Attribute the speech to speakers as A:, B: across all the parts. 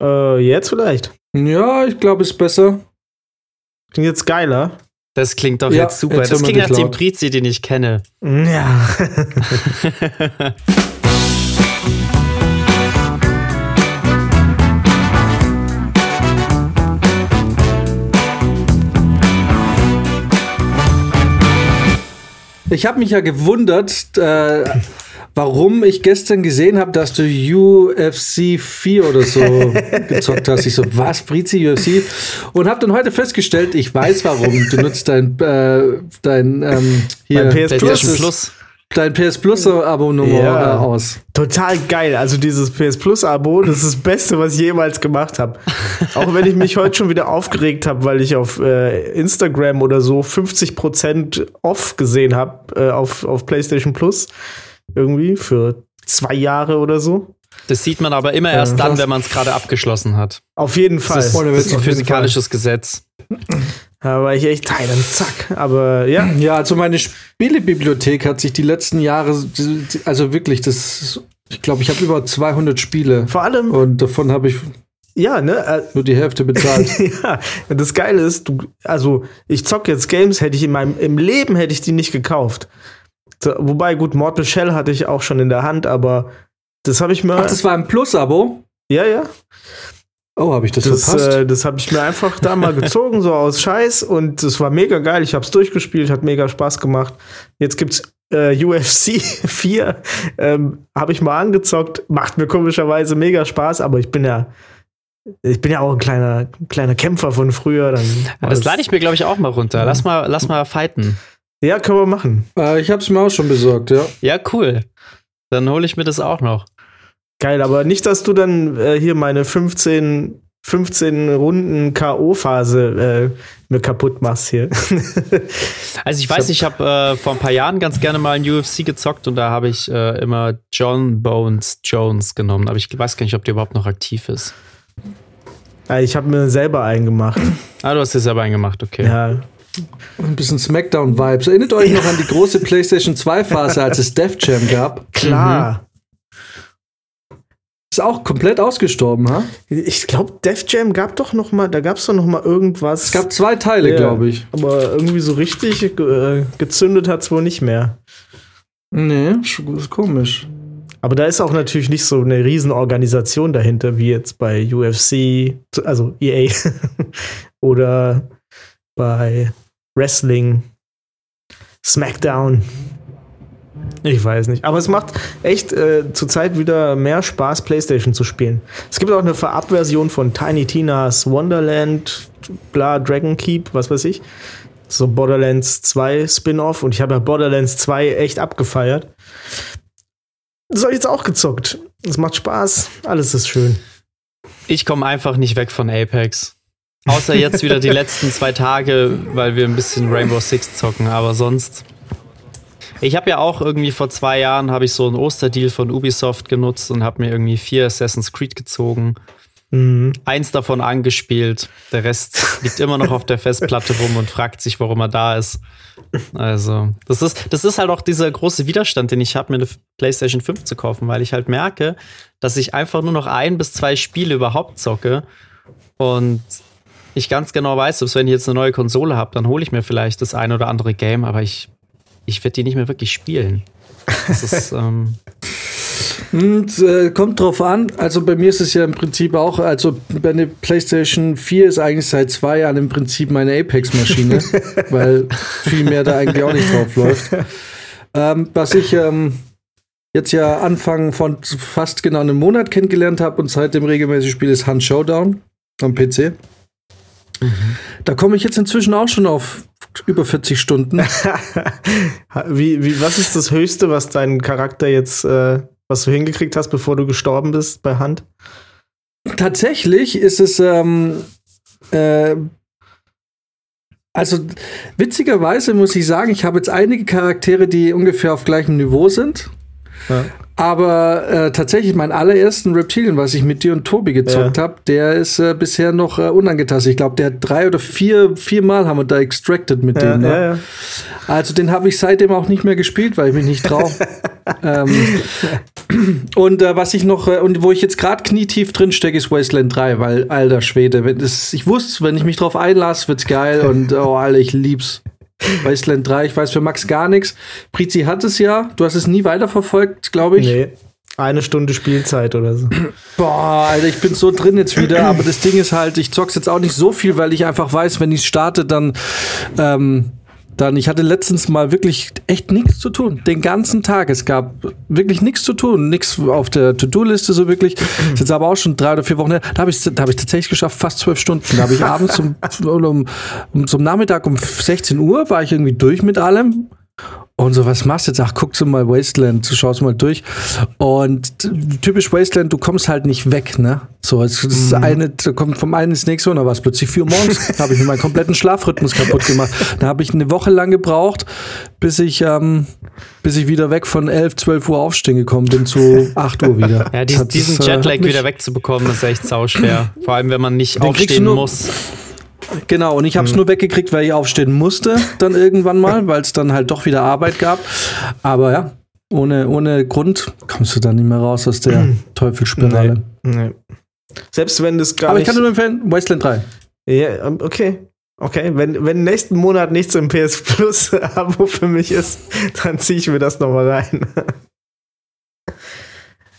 A: Äh, jetzt vielleicht.
B: Ja, ich glaube, ist besser.
A: Klingt jetzt geiler.
C: Das klingt doch
B: Ja,
C: jetzt super.
B: jetzt
C: das klingt nach dem. Prizi, den ich kenne.
A: Ja.
B: Ich habe mich ja gewundert, äh, warum ich gestern gesehen habe, dass du UFC 4 oder so gezockt hast. Ich so, was, Brizi, UFC? Und habe dann heute festgestellt, ich weiß warum. Du nutzt dein, äh, dein, ähm, hier,
A: Mein PS Plus.
C: Plus.
B: dein PS Plus Abonnement
A: Ja.
B: äh, aus.
A: Total geil. Also dieses PS Plus Abo, das ist das Beste, was ich jemals gemacht habe. Auch wenn ich mich heute schon wieder aufgeregt habe, weil ich auf äh, Instagram oder so 50% off gesehen habe äh, auf, auf PlayStation Plus. Irgendwie für zwei Jahre oder so.
C: Das sieht man aber immer erst dann,
B: krass.
C: wenn man es gerade abgeschlossen hat.
A: Auf jeden Fall.
C: Das ist, das ist ein physikalisches Gesetz.
A: Da war ich echt teilen, zack. Aber ja,
B: Ja, also meine Spielebibliothek hat sich die letzten Jahre, also wirklich, das, ich glaube, ich habe über 200 Spiele
A: vor allem,
B: und davon habe ich
A: ja, ne? Äh,
B: nur die Hälfte bezahlt.
A: ja, das Geile ist, du, also ich zocke jetzt Games, hätte ich in meinem im Leben hätte ich die nicht gekauft. So, wobei gut, Mortal Shell hatte ich auch schon in der Hand, aber das habe ich mir
B: Ach, das war ein Plus-Abo?
A: ja ja,
B: Oh, habe ich das,
A: das
B: verpasst?
A: äh, das habe ich mir einfach da mal gezogen so aus Scheiß und das war mega geil. Ich habe es durchgespielt, hat mega Spaß gemacht. Jetzt gibt's äh, UFC 4, ähm, habe ich mal angezockt, macht mir komischerweise mega Spaß, aber ich bin ja ich bin ja auch ein kleiner, kleiner Kämpfer von früher. Dann
C: Ja, das lade ich mir, glaube ich, auch mal runter. Lass mal, lass mal fighten.
A: Ja, können wir machen.
B: äh, ich habe es mir auch schon besorgt, ja.
C: Ja, cool. Dann hole ich mir das auch noch.
A: Geil, aber nicht, dass du dann äh, hier meine 15, 15 Runden K.O.-Phase äh, mir kaputt machst hier.
C: Also ich weiß, ich habe äh, vor ein paar Jahren ganz gerne mal ein UFC gezockt und da habe ich äh, immer John Bones Jones genommen. Aber ich weiß gar nicht, ob der überhaupt noch aktiv ist.
A: Ja, ich habe mir selber einen gemacht.
C: Ah, du hast dir selber einen gemacht, okay.
A: Ja.
B: Ein bisschen Smackdown-Vibes. Erinnert euch noch an die große PlayStation 2-Phase, als es Def Jam gab?
A: Klar.
B: Ist auch komplett ausgestorben, ha?
A: Ich glaube, Def Jam gab doch noch mal, da gab es doch noch mal irgendwas.
B: Es gab zwei Teile,
A: Ja,
B: glaube ich.
A: Aber irgendwie so richtig äh, gezündet hat es wohl nicht mehr.
B: Nee, ist komisch.
A: Aber da ist auch natürlich nicht so eine Riesenorganisation dahinter, wie jetzt bei UFC, also EA oder bei Wrestling, SmackDown. Ich weiß nicht. Aber es macht echt äh, zurzeit wieder mehr Spaß, PlayStation zu spielen. Es gibt auch eine Vorabversion von Tiny Tina's Wonderland, bla, Dragon Keep, was weiß ich. So Borderlands 2 Spin-off. Und ich habe ja Borderlands 2 echt abgefeiert. Das habe ich jetzt auch gezockt. Es macht Spaß. Alles ist schön.
C: Ich komme einfach nicht weg von Apex. Außer jetzt wieder die letzten zwei Tage, weil wir ein bisschen Rainbow Six zocken, aber sonst. Ich habe ja auch irgendwie vor zwei Jahren habe ich so einen Osterdeal von Ubisoft genutzt und habe mir irgendwie vier Assassin's Creed gezogen.
A: Mhm.
C: Eins davon angespielt. Der Rest liegt immer noch auf der Festplatte rum und fragt sich, warum er da ist. Also, das ist, das ist halt auch dieser große Widerstand, den ich habe, mir eine PlayStation 5 zu kaufen, weil ich halt merke, dass ich einfach nur noch ein bis zwei Spiele überhaupt zocke. Und ich ganz genau weiß, selbst wenn ich jetzt eine neue Konsole habe, dann hole ich mir vielleicht das ein oder andere Game, aber ich, ich werde die nicht mehr wirklich spielen. Das ist, ähm,
B: Und äh, kommt drauf an. Also bei mir ist es ja im Prinzip auch, also meine PlayStation 4 ist eigentlich seit zwei Jahren im Prinzip meine Apex-Maschine, weil viel mehr da eigentlich auch nicht drauf läuft. Ähm, was ich ähm, jetzt ja Anfang von fast genau einem Monat kennengelernt habe und seitdem regelmäßig spiele, ist Hunt Showdown am PC. Da komme ich jetzt inzwischen auch schon auf über 40 Stunden.
A: wie, wie, was ist das Höchste, was dein Charakter jetzt, äh, was du hingekriegt hast, bevor du gestorben bist bei Hand?
B: Tatsächlich ist es, ähm, äh, also witzigerweise muss ich sagen, ich habe jetzt einige Charaktere, die ungefähr auf gleichem Niveau sind.
A: Ja.
B: Aber äh, tatsächlich mein allerersten Reptilien, was ich mit dir und Tobi gezockt
A: Ja.
B: habe, der ist äh, bisher noch äh, unangetastet. Ich glaube, der hat drei oder vier, Mal haben wir da extracted mit
A: Ja,
B: dem. Ne?
A: ja, ja.
B: Also den habe ich seitdem auch nicht mehr gespielt, weil ich mich nicht traue. ähm, Und äh, was ich noch, äh, und wo ich jetzt gerade knietief drin stecke, ist Wasteland 3, weil, alter Schwede, wenn das, ich wusste, wenn ich mich drauf einlasse, wird's geil und oh, Alter, ich lieb's. Wasteland 3, ich weiß für Max gar nichts. Prizi hat es ja, du hast es nie weiterverfolgt, glaube ich.
A: Nee. Eine Stunde Spielzeit oder so.
B: Boah, Alter, ich bin so drin jetzt wieder, aber das Ding ist halt, ich zock's jetzt auch nicht so viel, weil ich einfach weiß, wenn ich starte, dann ähm, dann, ich hatte letztens mal wirklich echt nichts zu tun. Den ganzen Tag. Es gab wirklich nichts zu tun. Nichts auf der To-Do-Liste so wirklich. Ist jetzt aber auch schon drei oder vier Wochen her. Da habe ich da hab ich tatsächlich geschafft, fast zwölf Stunden. Da habe ich abends um, um, um, zum Nachmittag um 16 Uhr war ich irgendwie durch mit allem. Und so, was machst du jetzt? Ach, guckst du mal Wasteland, du schaust mal durch. Und typisch Wasteland, du kommst halt nicht weg, ne? So, es ist mhm. eine, kommt vom einen ins nächste und da war es plötzlich vier Uhr morgens. da habe ich mir meinen kompletten Schlafrhythmus kaputt gemacht. Da habe ich eine Woche lang gebraucht, bis ich, ähm, bis ich wieder weg von 11, 12 Uhr aufstehen gekommen bin zu 8 Uhr wieder.
C: Ja, diesen, diesen äh, Jetlag wieder wegzubekommen, ist echt sauschwer. Vor allem, wenn man nicht aufstehen muss.
B: Genau, und ich habe es mhm. nur weggekriegt, weil ich aufstehen musste, dann irgendwann mal, weil es dann halt doch wieder Arbeit gab. Aber ja, ohne, ohne Grund kommst du dann nicht mehr raus aus der mhm. Teufelsspirale. Nee, nee.
A: Selbst wenn das gar
B: Aber ich kann nur empfehlen, Wasteland 3.
A: Ja, ähm, okay. Okay, wenn, wenn nächsten Monat nichts im PS Plus Abo für mich ist, dann ziehe ich mir das nochmal rein.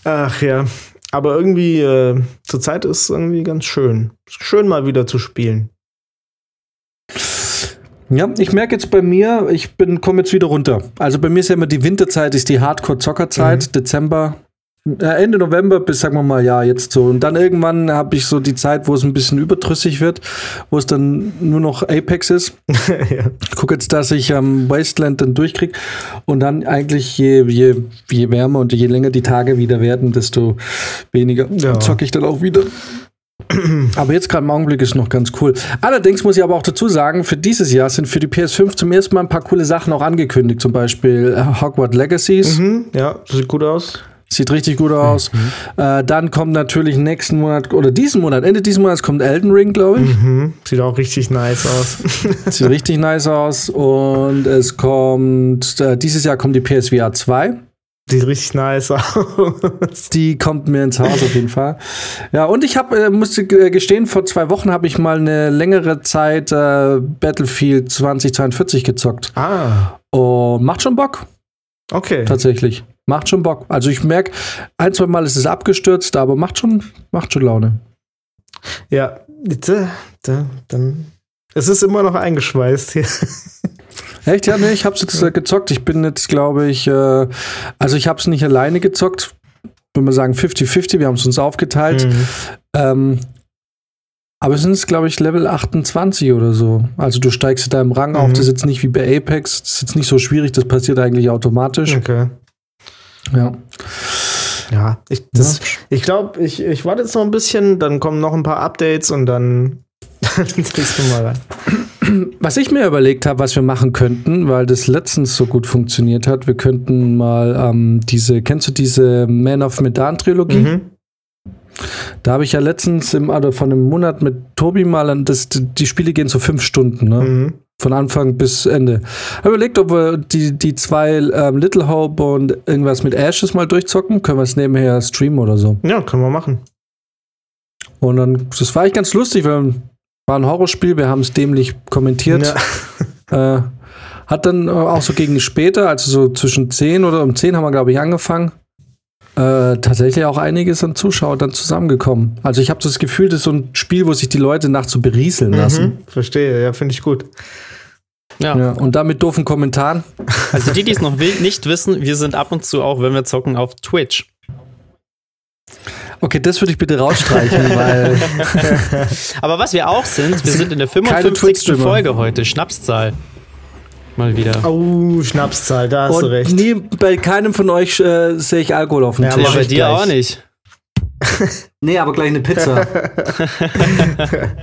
A: Ach ja. Aber irgendwie, äh, zurzeit ist es irgendwie ganz schön. Schön mal wieder zu spielen.
B: Ja, ich merke jetzt bei mir, ich bin komme jetzt wieder runter. Also bei mir ist ja immer die Winterzeit, ist die Hardcore-Zockerzeit, mhm. Dezember, äh, Ende November bis, sagen wir mal, ja, jetzt so. Und dann irgendwann habe ich so die Zeit, wo es ein bisschen überdrüssig wird, wo es dann nur noch Apex ist. ja. Ich gucke jetzt, dass ich am ähm, Wasteland dann durchkriege. Und dann eigentlich, je, je, je wärmer und je länger die Tage wieder werden, desto weniger ja. zocke ich dann auch wieder. Aber jetzt gerade im Augenblick ist noch ganz cool. Allerdings muss ich aber auch dazu sagen, für dieses Jahr sind für die PS5 zum ersten Mal ein paar coole Sachen auch angekündigt. Zum Beispiel äh, Hogwarts Legacies.
A: Mhm, ja, sieht gut aus.
B: Sieht richtig gut aus. Mhm. Äh, dann kommt natürlich nächsten Monat oder diesen Monat, Ende diesen Monats kommt Elden Ring, glaube ich. Mhm.
A: Sieht auch richtig nice aus.
B: Sieht richtig nice aus. Und es kommt, äh, dieses Jahr kommt die PSVR 2.
A: Sieht richtig nice aus.
B: Die kommt mir ins Haus auf jeden Fall. Ja, und ich habe, äh, musste gestehen, vor zwei Wochen habe ich mal eine längere Zeit äh, Battlefield 2042 gezockt.
A: Ah.
B: Und macht schon Bock.
A: Okay.
B: Tatsächlich. Macht schon Bock. Also ich merke, ein, zwei Mal ist es abgestürzt, aber macht schon, macht schon Laune.
A: Ja, bitte, dann. Es ist immer noch eingeschweißt hier.
B: Echt? Ja, nee, ich hab's jetzt äh, gezockt. Ich bin jetzt, glaube ich, äh, also ich hab's nicht alleine gezockt. Würde man sagen 50-50, wir haben es uns aufgeteilt. Mhm. Ähm, aber es sind, glaube ich, Level 28 oder so. Also du steigst da im Rang mhm. auf. Das ist jetzt nicht wie bei Apex. Das ist jetzt nicht so schwierig. Das passiert eigentlich automatisch.
A: Okay.
B: Ja.
A: Ja, ich, ja. ich glaube, ich, ich warte jetzt noch ein bisschen, dann kommen noch ein paar Updates und dann, dann ziehst du mal rein.
B: Was ich mir überlegt habe, was wir machen könnten, weil das letztens so gut funktioniert hat, wir könnten mal ähm, diese, kennst du diese Man of Medan Trilogie? Mhm. Da habe ich ja letztens im, also von einem Monat mit Tobi mal, das, die Spiele gehen so fünf Stunden, ne? Mhm. Von Anfang bis Ende. Habe überlegt, ob wir die, die zwei ähm, Little Hope und irgendwas mit Ashes mal durchzocken. Können wir es nebenher streamen oder so?
A: Ja, können wir machen.
B: Und dann, das war eigentlich ganz lustig, weil war ein Horrorspiel, wir haben es dämlich kommentiert. Ja. Äh, hat dann auch so gegen später, also so zwischen 10 oder um 10 haben wir, glaube ich, angefangen. Äh, tatsächlich auch einiges an Zuschauern dann zusammengekommen. Also ich habe das Gefühl, das ist so ein Spiel, wo sich die Leute nachts so berieseln lassen. Mhm,
A: verstehe, ja, finde ich gut.
B: Ja. ja. Und dann mit doofen Kommentaren.
C: Also die, die es noch nicht wissen, wir sind ab und zu auch, wenn wir zocken, auf Twitch.
B: Okay, das würde ich bitte rausstreichen, weil.
C: Aber was wir auch sind, wir sind in der 55. Folge heute, Schnapszahl. Mal wieder.
A: Oh, Schnapszahl, da hast
B: Und
A: du recht.
B: Nie, bei keinem von euch äh, sehe ich Alkohol auf dem
C: ja,
B: Tisch.
C: Aber bei dir gleich. auch nicht.
B: nee, aber gleich eine Pizza.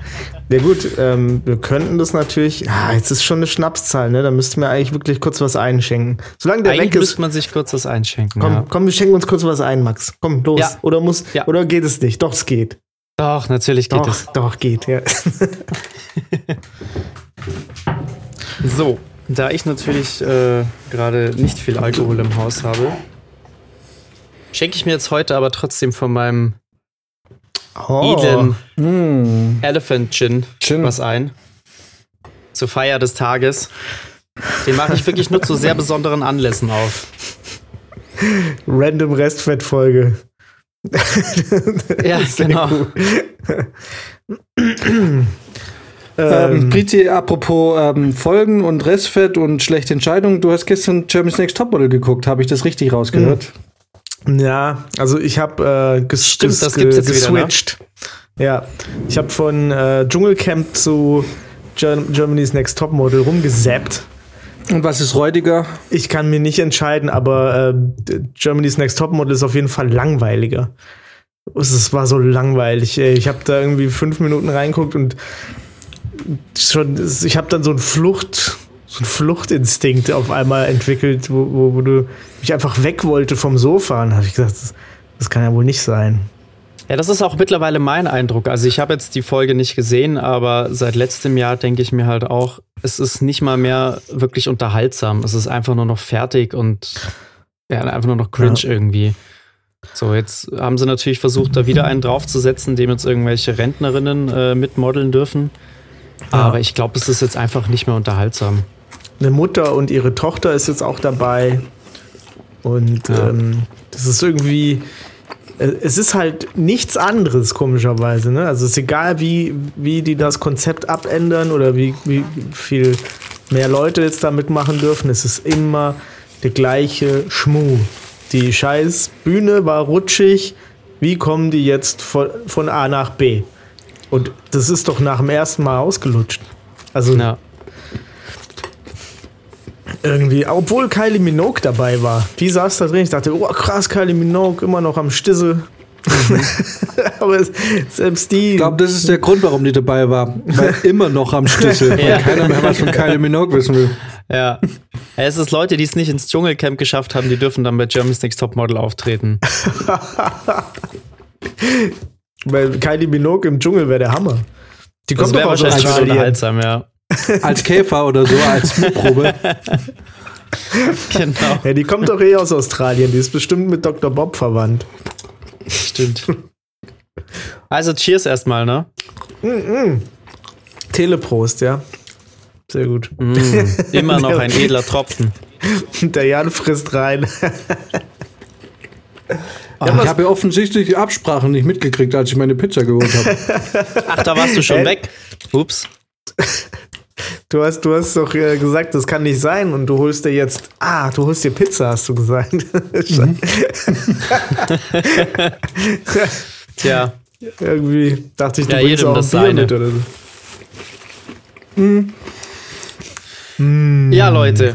A: ja gut, ähm, wir könnten das natürlich. Ah, jetzt ist schon eine Schnapszahl, ne? Da müssten wir eigentlich wirklich kurz was einschenken. Solange der
C: eigentlich
A: weg ist.
C: müsste man sich kurz was einschenken.
A: Komm,
C: ja.
A: komm, wir schenken uns kurz was ein, Max. Komm, los. Ja. Oder muss, ja. oder geht es nicht? Doch, es geht.
C: Doch, natürlich geht
A: doch,
C: es.
A: Doch, geht, ja.
C: so, da ich natürlich äh, gerade nicht viel Alkohol im Haus habe, schenke ich mir jetzt heute aber trotzdem von meinem
A: Oh.
C: Eden
B: Mm.
C: Elephant Gin,
B: Gin.
C: was ein. Zur Feier des Tages. Den mache ich wirklich nur zu sehr besonderen Anlässen auf.
A: Random Restfettfolge.
C: Ja, genau.
B: Ähm,
A: Ähm,
B: Priti, apropos ähm, Folgen und Restfett und schlechte Entscheidungen, du hast gestern Germany's Next Topmodel geguckt, habe ich das richtig rausgehört?
A: Ja, also ich habe äh, ges
C: Stimmt,
A: ges
C: gibt's jetzt wieder, ne?
A: geswitcht. Ja, ich habe von äh, Dschungelcamp zu Ger Germany's Next Topmodel rumgesappt.
B: Und was ist räudiger?
A: Ich kann mir nicht entscheiden, aber äh, Germany's Next Topmodel ist auf jeden Fall langweiliger. Es es war so langweilig. Ey. Ich habe da irgendwie fünf Minuten reinguckt und schon, ich habe dann so ein Flucht, so ein Fluchtinstinkt auf einmal entwickelt, wo, wo, wo du mich einfach weg wollte vom Sofa. Und habe ich gesagt, das, das kann ja wohl nicht sein.
C: Ja, das ist auch mittlerweile mein Eindruck. Also ich habe jetzt die Folge nicht gesehen, aber seit letztem Jahr denke ich mir halt auch, es ist nicht mal mehr wirklich unterhaltsam. Es ist einfach nur noch fertig und ja, einfach nur noch cringe
A: Ja.
C: irgendwie. So, jetzt haben sie natürlich versucht, da wieder einen draufzusetzen, dem jetzt irgendwelche Rentnerinnen äh, mitmodeln dürfen.
A: Ja.
C: Aber ich glaube, es ist jetzt einfach nicht mehr unterhaltsam.
A: Eine Mutter und ihre Tochter ist jetzt auch dabei. Und
C: Ja.
A: ähm, das ist irgendwie. Es ist halt nichts anderes, komischerweise. Ne? Also es ist egal, wie, wie die das Konzept abändern oder wie, wie viel mehr Leute jetzt da mitmachen dürfen. Es ist immer der gleiche Schmuh. Die scheiß Bühne war rutschig. Wie kommen die jetzt von, von A nach B? Und das ist doch nach dem ersten Mal ausgelutscht. Also
C: Ja.
A: Irgendwie, obwohl Kylie Minogue dabei war. Die saß da drin, ich dachte, oh krass, Kylie Minogue immer noch am Stissel. Aber es, selbst die.
B: Ich glaube, das ist der Grund, warum die dabei war. Weil immer noch am Schlüssel, weil
C: Ja.
B: keiner mehr was von Kylie Minogue wissen will.
C: Ja. Es ist Leute, die es nicht ins Dschungelcamp geschafft haben, die dürfen dann bei Germany's Next Topmodel auftreten.
A: weil Kylie Minogue im Dschungel wäre der Hammer. Die
C: Das
A: kommt doch
C: wäre wahrscheinlich schon unterhaltsam, ja.
B: Als Käfer oder so, als Mutprobe.
C: Genau.
A: Ja, die kommt doch eh aus Australien. Die ist bestimmt mit Dr. Bob verwandt.
C: Stimmt. Also Cheers erstmal, ne?
A: Teleprost, ja. Sehr gut.
C: Mm, immer noch ein edler Tropfen.
A: Der Jan frisst rein.
B: ich habe ja offensichtlich die Absprachen nicht mitgekriegt, als ich meine Pizza geholt habe.
C: Ach, da warst du schon
A: Äh?
C: weg. Ups.
A: Du hast, du hast doch äh, gesagt, das kann nicht sein und du holst dir jetzt. Ah, du holst dir Pizza, hast du gesagt.
C: Tja,
A: Irgendwie dachte ich, du
C: Ja,
A: bringst auch
C: das
A: Bier mit oder so.
C: ja, Leute.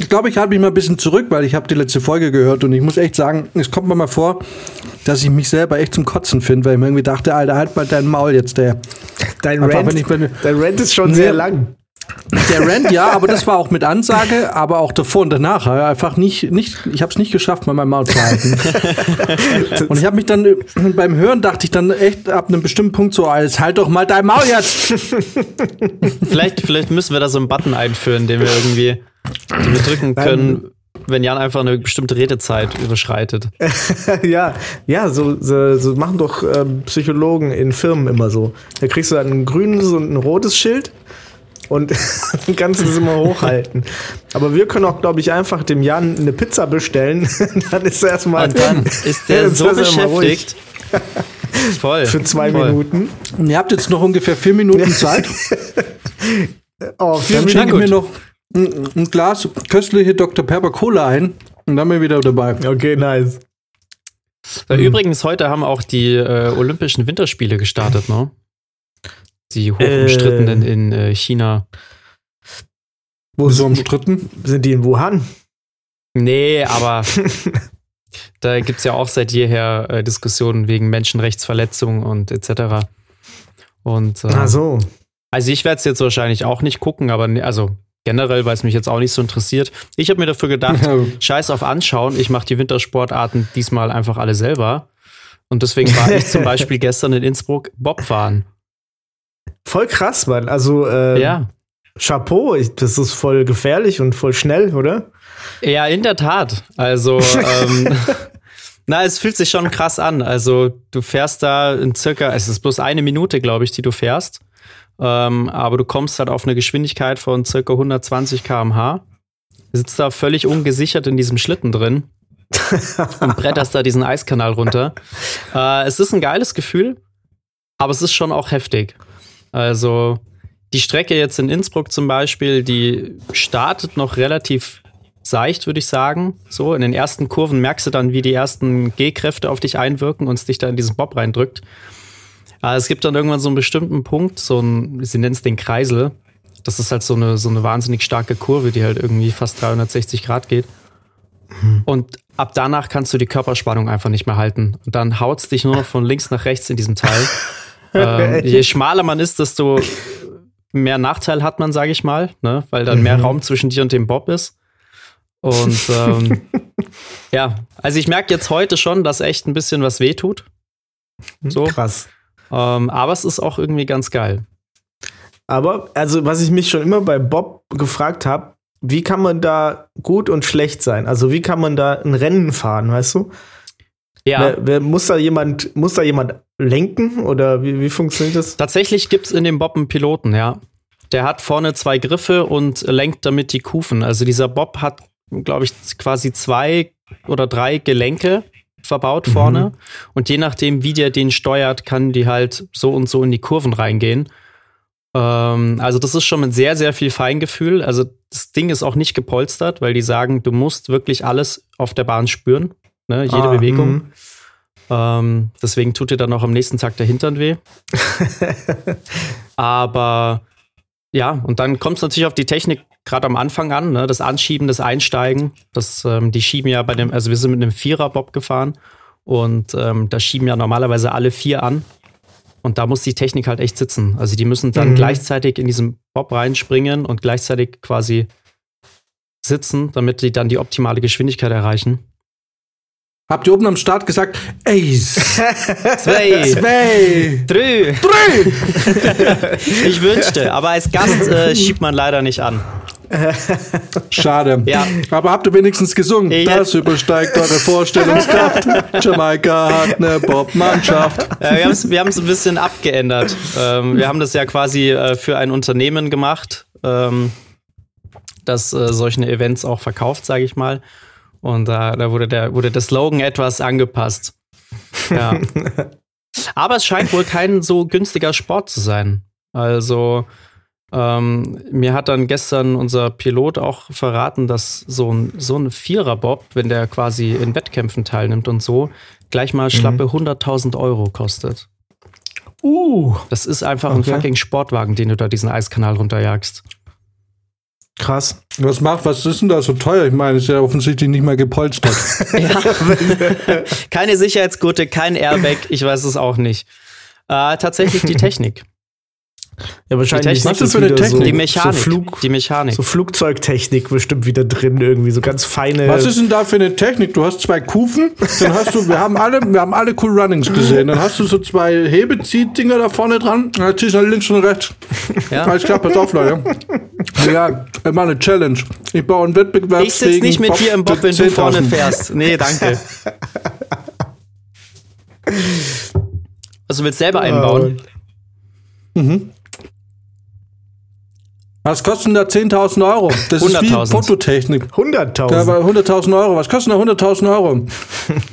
B: Ich glaube, ich halte mich mal ein bisschen zurück, weil ich habe die letzte Folge gehört und ich muss echt sagen, es kommt mir mal vor, dass ich mich selber echt zum Kotzen finde, weil ich mir irgendwie dachte, Alter, halt mal dein Maul jetzt, der.
A: Dein Rant,
B: bin-
A: dein Rant ist schon sehr lang.
B: Der Rant, ja, aber das war auch mit Ansage, aber auch davor und danach. ja, Einfach nicht, nicht ich habe es nicht geschafft, mal mein Maul zu halten. und ich habe mich dann äh, beim Hören dachte ich dann echt ab einem bestimmten Punkt so, alles halt doch mal dein Maul jetzt.
C: Vielleicht, vielleicht müssen wir da so einen Button einführen, den wir irgendwie den wir drücken können, wenn Jan einfach eine bestimmte Redezeit überschreitet.
A: ja, ja, so, so, so machen doch ähm, Psychologen in Firmen immer so. Da kriegst du dann ein grünes und ein rotes Schild und kannst du das immer hochhalten. Aber wir können auch, glaube ich, einfach dem Jan eine Pizza bestellen. dann ist er erstmal
C: Und dann ist der
A: Dann
C: so
A: ist
C: beschäftigt. Voll.
A: Für zwei
C: voll.
A: Minuten.
B: Und ihr habt jetzt noch ungefähr vier Minuten Zeit.
A: Oh, vier
B: Dann
A: Minuten.
B: schenke mir noch ein, ein Glas köstliche Dr. Pepper Cola ein und dann bin ich wieder dabei.
A: Okay, nice.
C: Äh, Übrigens, heute haben auch die äh, Olympischen Winterspiele gestartet, ne? Die hochumstrittenen
A: Äh.
C: in äh, China.
A: Wo
B: So umstritten.
A: sind die in Wuhan?
C: Nee, aber da gibt es ja auch seit jeher äh, Diskussionen wegen Menschenrechtsverletzungen und etc. Und äh,
A: Ach so.
C: also ich werde es jetzt wahrscheinlich auch nicht gucken, aber ne- also generell, weil es mich jetzt auch nicht so interessiert. Ich habe mir dafür gedacht, scheiß auf Anschauen, ich mache die Wintersportarten diesmal einfach alle selber. Und deswegen war ich zum Beispiel gestern in Innsbruck Bobfahren.
A: Voll krass, Mann. Also, äh,
C: Ja.
A: Chapeau, das ist voll gefährlich und voll schnell, oder?
C: Ja, in der Tat. Also, ähm, na, es fühlt sich schon krass an. Also, du fährst da in circa, es ist bloß eine Minute, glaube ich, die du fährst. Ähm, aber du kommst halt auf eine Geschwindigkeit von circa 120 km/h. Sitzt da völlig ungesichert in diesem Schlitten drin und bretterst da diesen Eiskanal runter. Äh, es ist ein geiles Gefühl, aber es ist schon auch heftig. Also, die Strecke jetzt in Innsbruck zum Beispiel, die startet noch relativ seicht, würde ich sagen. So, in den ersten Kurven merkst du dann, wie die ersten G-Kräfte auf dich einwirken und es dich da in diesen Bob reindrückt. Aber es gibt dann irgendwann so einen bestimmten Punkt, so ein, sie nennen es den Kreisel. Das ist halt so eine, so eine wahnsinnig starke Kurve, die halt irgendwie fast 360 Grad geht. Mhm. Und ab danach kannst du die Körperspannung einfach nicht mehr halten. Und dann haut es dich nur noch von links nach rechts in diesem Teil. ähm, je schmaler man ist, desto mehr Nachteil hat man, sage ich mal, ne? weil dann mehr mhm. Raum zwischen dir und dem Bob ist. Und ähm, ja, also ich merke jetzt heute schon, dass echt ein bisschen was wehtut.
A: So. Krass.
C: Ähm, aber es ist auch irgendwie ganz geil.
A: Aber, also, was ich mich schon immer bei Bob gefragt habe, wie kann man da gut und schlecht sein? Also, wie kann man da ein Rennen fahren, weißt du? Ja. Wer, wer, muss da jemand, muss da jemand lenken oder wie, wie funktioniert das?
C: Tatsächlich gibt es in dem Bob einen Piloten, ja. Der hat vorne zwei Griffe und lenkt damit die Kufen. Also dieser Bob hat, glaube ich, quasi zwei oder drei Gelenke verbaut vorne. Mhm. Und je nachdem, wie der den steuert, kann die halt so und so in die Kurven reingehen. Ähm, also, das ist schon mit sehr, sehr viel Feingefühl. Also, das Ding ist auch nicht gepolstert, weil die sagen, du musst wirklich alles auf der Bahn spüren. Ne? Jede ah, Bewegung. Mhm. Ähm, deswegen tut dir dann auch am nächsten Tag der Hintern weh. Aber ja, und dann kommt es natürlich auf die Technik gerade am Anfang an, ne? das Anschieben, das Einsteigen. Das, ähm, die schieben ja bei dem, also wir sind mit einem Vierer-Bob gefahren und ähm, da schieben ja normalerweise alle vier an. Und da muss die Technik halt echt sitzen. Also die müssen dann mhm. gleichzeitig in diesen Bob reinspringen und gleichzeitig quasi sitzen, damit die dann die optimale Geschwindigkeit erreichen.
B: Habt ihr oben am Start gesagt, Ace?
C: Zwei.
B: Zwei.
C: Drei. Drei. ich wünschte, aber als Gast äh, schiebt man leider nicht an.
B: Schade. Ja. Aber habt ihr wenigstens gesungen? Ich das übersteigt eure Vorstellungskraft. Jamaika hat eine Bob-Mannschaft.
C: Ja, wir haben es ein bisschen abgeändert. Ähm, wir haben das ja quasi äh, für ein Unternehmen gemacht, ähm, das äh, solche Events auch verkauft, sage ich mal. Und da, da wurde, der, wurde der Slogan etwas angepasst. Ja. Aber es scheint wohl kein so günstiger Sport zu sein. Also, ähm, mir hat dann gestern unser Pilot auch verraten, dass so ein, so ein Vierer-Bob, wenn der quasi in Wettkämpfen teilnimmt und so, gleich mal schlappe mhm. 100.000 Euro kostet. Uh. Das ist einfach okay. ein fucking Sportwagen, den du da diesen Eiskanal runterjagst.
B: Krass. Was macht, was ist denn da so teuer? Ich meine, ist ja offensichtlich nicht mal gepolstert. ja.
C: Keine Sicherheitsgurte, kein Airbag, ich weiß es auch nicht. Äh, tatsächlich die Technik.
A: Ja, wahrscheinlich
C: die Technik,
A: ist
C: für eine Technik?
A: So,
C: die Mechanik.
A: So Flug,
C: die Mechanik.
A: So Flugzeugtechnik bestimmt wieder drin, irgendwie so ganz feine.
B: Was ist denn da für eine Technik? Du hast zwei Kufen, dann hast du, wir haben alle, wir haben alle Cool Runnings gesehen. Dann hast du so zwei Hebeziehdinger da vorne dran, dann ziehst du nach links und rechts. Ja. Alles klar, pass auf, Leute. Ja, immer eine Challenge. Ich baue einen Wettbewerb.
C: Ich sitze nicht mit Bob dir im Bob, wenn du vorne fährst. Nee, danke. Also willst du selber einbauen?
B: Mhm. Was kosten da 10.000 Euro? Das ist wie Fototechnik.
A: 100.000?
B: 100.000 Euro. Was kosten da 100.000 Euro?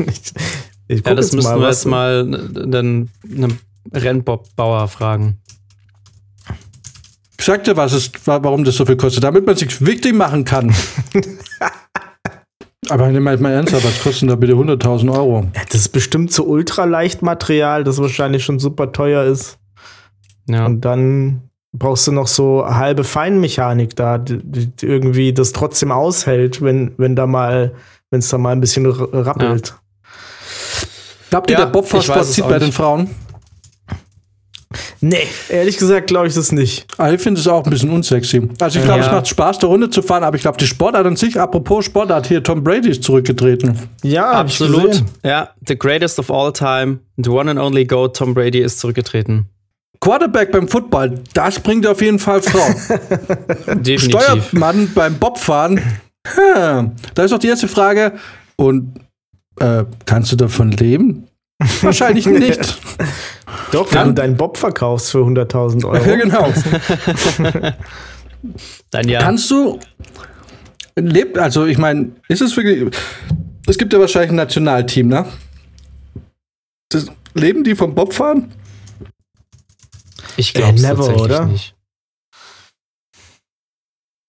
C: ja, das müssen wir jetzt mal einen, einen Rennbobbauer fragen.
B: Ich sag dir, was ist, warum das so viel kostet. Damit man sich wichtig machen kann. Aber ich nehme mal ernsthaft, was kosten da bitte 100.000 Euro?
A: Ja, das ist bestimmt so Ultraleichtmaterial, das wahrscheinlich schon super teuer ist. Ja. Und dann brauchst du noch so halbe Feinmechanik da, die, die irgendwie das trotzdem aushält, wenn, wenn da mal, wenn es da mal ein bisschen rappelt. Ja.
B: Glaubt ihr, ja, der Bobfahrsport zieht bei den Frauen?
A: Nee, ehrlich gesagt glaube ich das nicht.
B: Also ich finde es auch ein bisschen unsexy. Also ich glaube, ja. es macht Spaß, der Runde zu fahren, aber ich glaube, die Sportart an sich, apropos Sportart, hier Tom Brady ist zurückgetreten.
C: Ja, absolut. Ja, the greatest of all time, the one and only GOAT, Tom Brady ist zurückgetreten.
B: Quarterback beim Football, das bringt auf jeden Fall Frau. Steuermann beim Bobfahren, Ja, da ist auch die erste Frage. Und äh, kannst du davon leben? Wahrscheinlich nicht.
A: Doch, wenn
B: Ja.
A: du deinen Bob verkaufst für 100.000 Euro.
B: Ja, genau.
C: Dann ja.
B: Kannst du lebt, also ich meine, ist es wirklich. Es gibt ja wahrscheinlich ein Nationalteam, ne? Das, leben die vom Bobfahren?
C: Ich glaube es
A: Äh, never,
C: tatsächlich
A: oder?
C: nicht.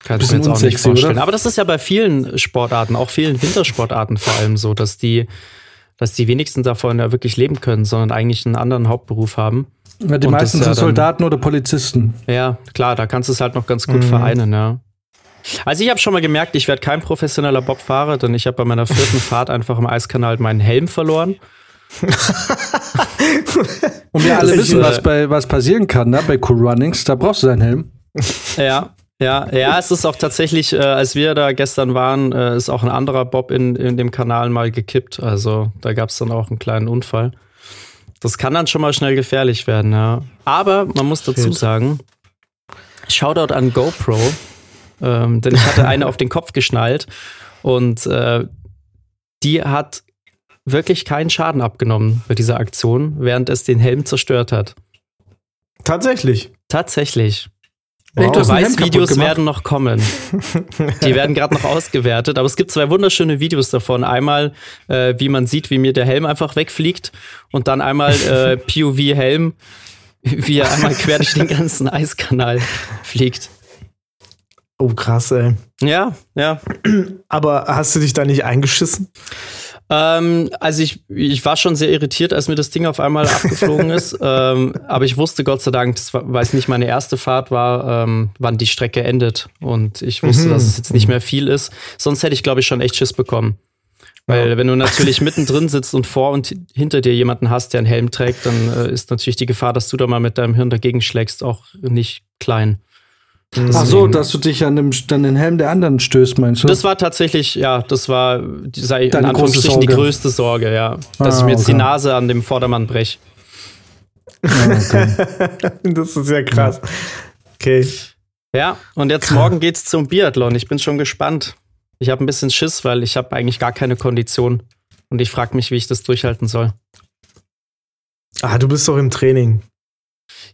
C: Kannst du mir jetzt auch nicht vorstellen.
B: oder?
C: Aber das ist ja bei vielen Sportarten, auch vielen Wintersportarten vor allem so, dass die, dass die wenigsten davon ja wirklich leben können, sondern eigentlich einen anderen Hauptberuf haben.
B: Ja, die
C: Und
B: meisten
C: ja
B: sind
C: dann-
B: Soldaten oder Polizisten.
C: Ja, klar, da kannst du es halt noch ganz gut
A: Mhm.
C: vereinen, ja. Also ich habe schon mal gemerkt, ich werde kein professioneller Bobfahrer, denn ich habe bei meiner vierten Fahrt einfach im Eiskanal meinen Helm verloren.
B: Und wir alle wissen,
C: äh,
B: was, bei, was passieren kann, ne? Bei Cool Runnings, da brauchst du deinen Helm.
C: Ja, ja, ja, es ist auch tatsächlich, äh, als wir da gestern waren, äh, ist auch ein anderer Bob in, in dem Kanal mal gekippt. Also da gab es dann auch einen kleinen Unfall. Das kann dann schon mal schnell gefährlich werden, ja. Aber man muss dazu sagen, Shoutout an GoPro, ähm, denn ich hatte eine auf den Kopf geschnallt und äh, die hat wirklich keinen Schaden abgenommen bei dieser Aktion, während es den Helm zerstört hat.
A: Tatsächlich.
C: Tatsächlich.
B: Helm kaputt
C: Beweisvideos werden noch kommen. Die werden gerade noch ausgewertet, aber es gibt zwei wunderschöne Videos davon. Einmal, äh, wie man sieht, wie mir der Helm einfach wegfliegt und dann einmal äh, POV-Helm, wie er einmal quer durch den ganzen Eiskanal fliegt.
A: Oh, krass, ey.
C: Ja, ja.
A: Aber hast du dich da nicht eingeschissen?
C: Ähm, also ich, ich war schon sehr irritiert, als mir das Ding auf einmal abgeflogen ist. ähm, aber ich wusste Gott sei Dank, das war, weil es nicht meine erste Fahrt war, ähm, wann die Strecke endet. Und ich wusste,
A: Mhm.
C: dass es jetzt nicht mehr viel ist. Sonst hätte ich, glaube ich, schon echt Schiss bekommen. Weil wenn du natürlich mittendrin sitzt und vor und hinter dir jemanden hast, der einen Helm trägt, dann äh, ist natürlich die Gefahr, dass du da mal mit deinem Hirn dagegen schlägst, auch nicht klein.
B: Ach so, dass du dich an, dem, an den Helm der anderen stößt, meinst du?
C: Das war tatsächlich, ja, das war, die- sei in Anführungsstrichen, die größte Sorge, ja. Dass
B: Ah,
C: ich mir jetzt die
B: okay.
C: Nase an dem Vordermann brech.
B: Ja, okay.
A: Das ist ja krass. Okay.
C: Ja, und jetzt morgen geht's zum Biathlon. Ich bin schon gespannt. Ich habe ein bisschen Schiss, weil ich habe eigentlich gar keine Kondition. Und ich frage mich, wie ich das durchhalten soll.
A: Ah, du bist doch im Training.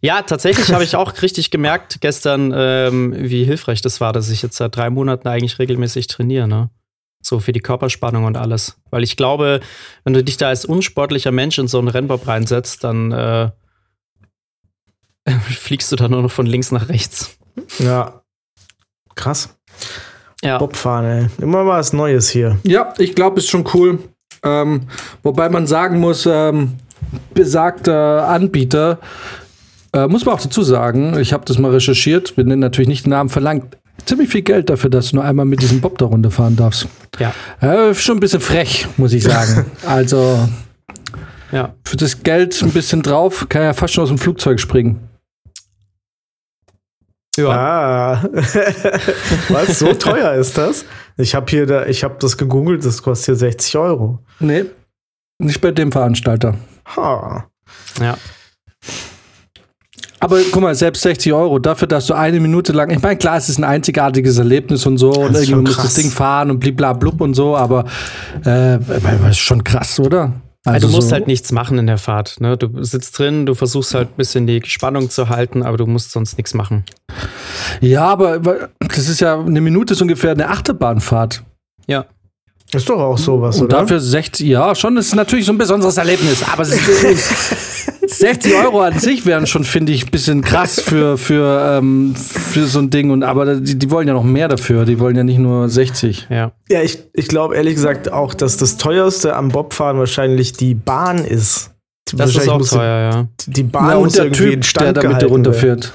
C: Ja, tatsächlich habe ich auch richtig gemerkt gestern, ähm, wie hilfreich das war, dass ich jetzt seit drei Monaten eigentlich regelmäßig trainiere. Ne? So für die Körperspannung und alles. Weil ich glaube, wenn du dich da als unsportlicher Mensch in so einen Rennbob reinsetzt, dann äh, fliegst du da nur noch von links nach rechts.
A: Ja. Krass.
C: Ja.
A: Bobfahren, ey. Immer mal was Neues hier.
B: Ja, ich glaube, ist schon cool. Ähm, wobei man sagen muss, ähm, besagter Anbieter, äh, muss man auch dazu sagen, ich habe das mal recherchiert, wir nennen natürlich nicht den Namen, verlangt ziemlich viel Geld dafür, dass du nur einmal mit diesem Bob da runterfahren darfst.
C: Ja.
B: Äh, schon ein bisschen frech, muss ich sagen. also
C: Ja.
B: für das Geld ein bisschen drauf, kann ja fast schon aus dem Flugzeug springen.
C: Ja.
A: Ah. was? So teuer ist das? Ich habe hier, da, ich habe das gegoogelt, das kostet hier 60 Euro.
B: Nee, nicht bei dem Veranstalter.
A: Ha.
C: ja.
B: Aber guck mal, selbst 60 Euro dafür, dass du eine Minute lang, ich meine, klar, es ist ein einzigartiges Erlebnis und so, und
A: ist
B: irgendwie muss das. Ding fahren und bliblablub und so, aber äh, das ist schon krass, oder?
C: Also du musst
B: so-
C: halt nichts machen in der Fahrt. Ne? Du sitzt drin, du versuchst halt ein bisschen die Spannung zu halten, aber du musst sonst nichts machen.
B: Ja, aber das ist ja eine Minute ist ungefähr eine Achterbahnfahrt.
C: Ja.
A: Ist doch auch sowas,
B: Und
A: oder?
B: dafür 60, ja, schon, das ist natürlich so ein besonderes Erlebnis, aber es ist, 60 Euro an sich wären schon, finde ich, ein bisschen krass für, für, ähm, für so ein Ding. Und aber die, die wollen ja noch mehr dafür. Die wollen ja nicht nur 60.
C: Ja.
A: ja, ich, ich glaube ehrlich gesagt auch, dass das teuerste am Bobfahren wahrscheinlich die Bahn ist.
C: Das ist
A: Wahrscheinlich
C: auch teuer, ja.
A: Die Bahn
B: Ja, und
A: muss
B: der
A: irgendwie
B: Typ,
A: in Stand
B: der damit runterfährt.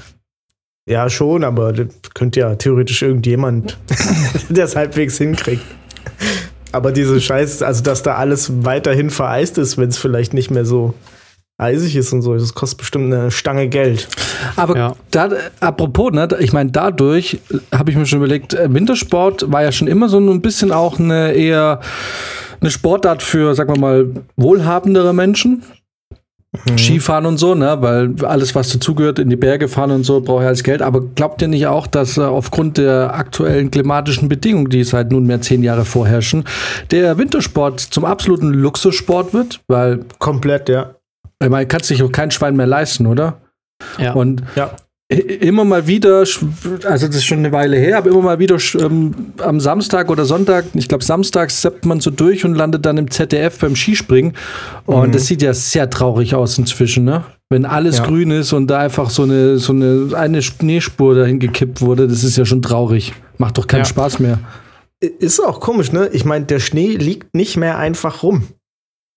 A: Ja, schon, aber das könnte ja theoretisch irgendjemand, der es halbwegs hinkriegt. Aber diese Scheiß, also dass da alles weiterhin vereist ist, wenn es vielleicht nicht mehr so eisig ist und so, das kostet bestimmt eine Stange Geld.
B: Aber
C: Ja.
B: da, apropos, ne, ich meine, dadurch habe ich mir schon überlegt, äh, Wintersport war ja schon immer so ein bisschen auch eine eher eine Sportart für, sagen wir mal, wohlhabendere Menschen. Mhm. Skifahren und so, ne? Weil alles, was dazugehört, in die Berge fahren und so, braucht ja alles Geld. Aber glaubt ihr nicht auch, dass äh, aufgrund der aktuellen klimatischen Bedingungen, die seit nunmehr zehn Jahre vorherrschen, der Wintersport zum absoluten Luxussport wird? Weil.
A: Komplett, ja.
B: Man kann sich auch kein Schwein mehr leisten, oder?
A: Ja.
B: Und ja immer mal wieder, also das ist schon eine Weile her, aber immer mal wieder ähm, am Samstag oder Sonntag, ich glaube samstags seppt man so durch und landet dann im ZDF beim Skispringen. Und mhm. das sieht ja sehr traurig aus inzwischen, ne? Wenn alles ja. grün ist und da einfach so eine, so eine, eine Schneespur dahin gekippt wurde, das ist ja schon traurig. Macht doch keinen ja. Spaß mehr.
A: Ist auch komisch, ne? Ich meine, der Schnee liegt nicht mehr einfach rum.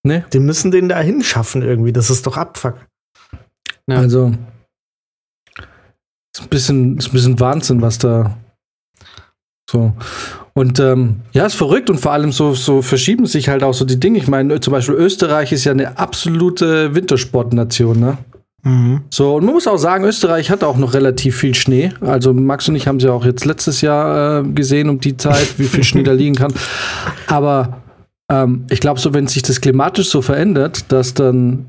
A: Ne? Die müssen den da hinschaffen irgendwie. Das ist doch Abfuck.
B: Ja. Also, ist ein bisschen, ist ein bisschen Wahnsinn, was da so. Und ähm, ja, ist verrückt und vor allem so, so verschieben sich halt auch so die Dinge. Ich meine, zum Beispiel Österreich ist ja eine absolute Wintersportnation, ne? Mhm. So, und man muss auch sagen, Österreich hat auch noch relativ viel Schnee. Also Max und ich haben sie auch jetzt letztes Jahr äh, gesehen um die Zeit, wie viel Schnee da liegen kann. Aber ähm, ich glaube, so wenn sich das klimatisch so verändert, dass dann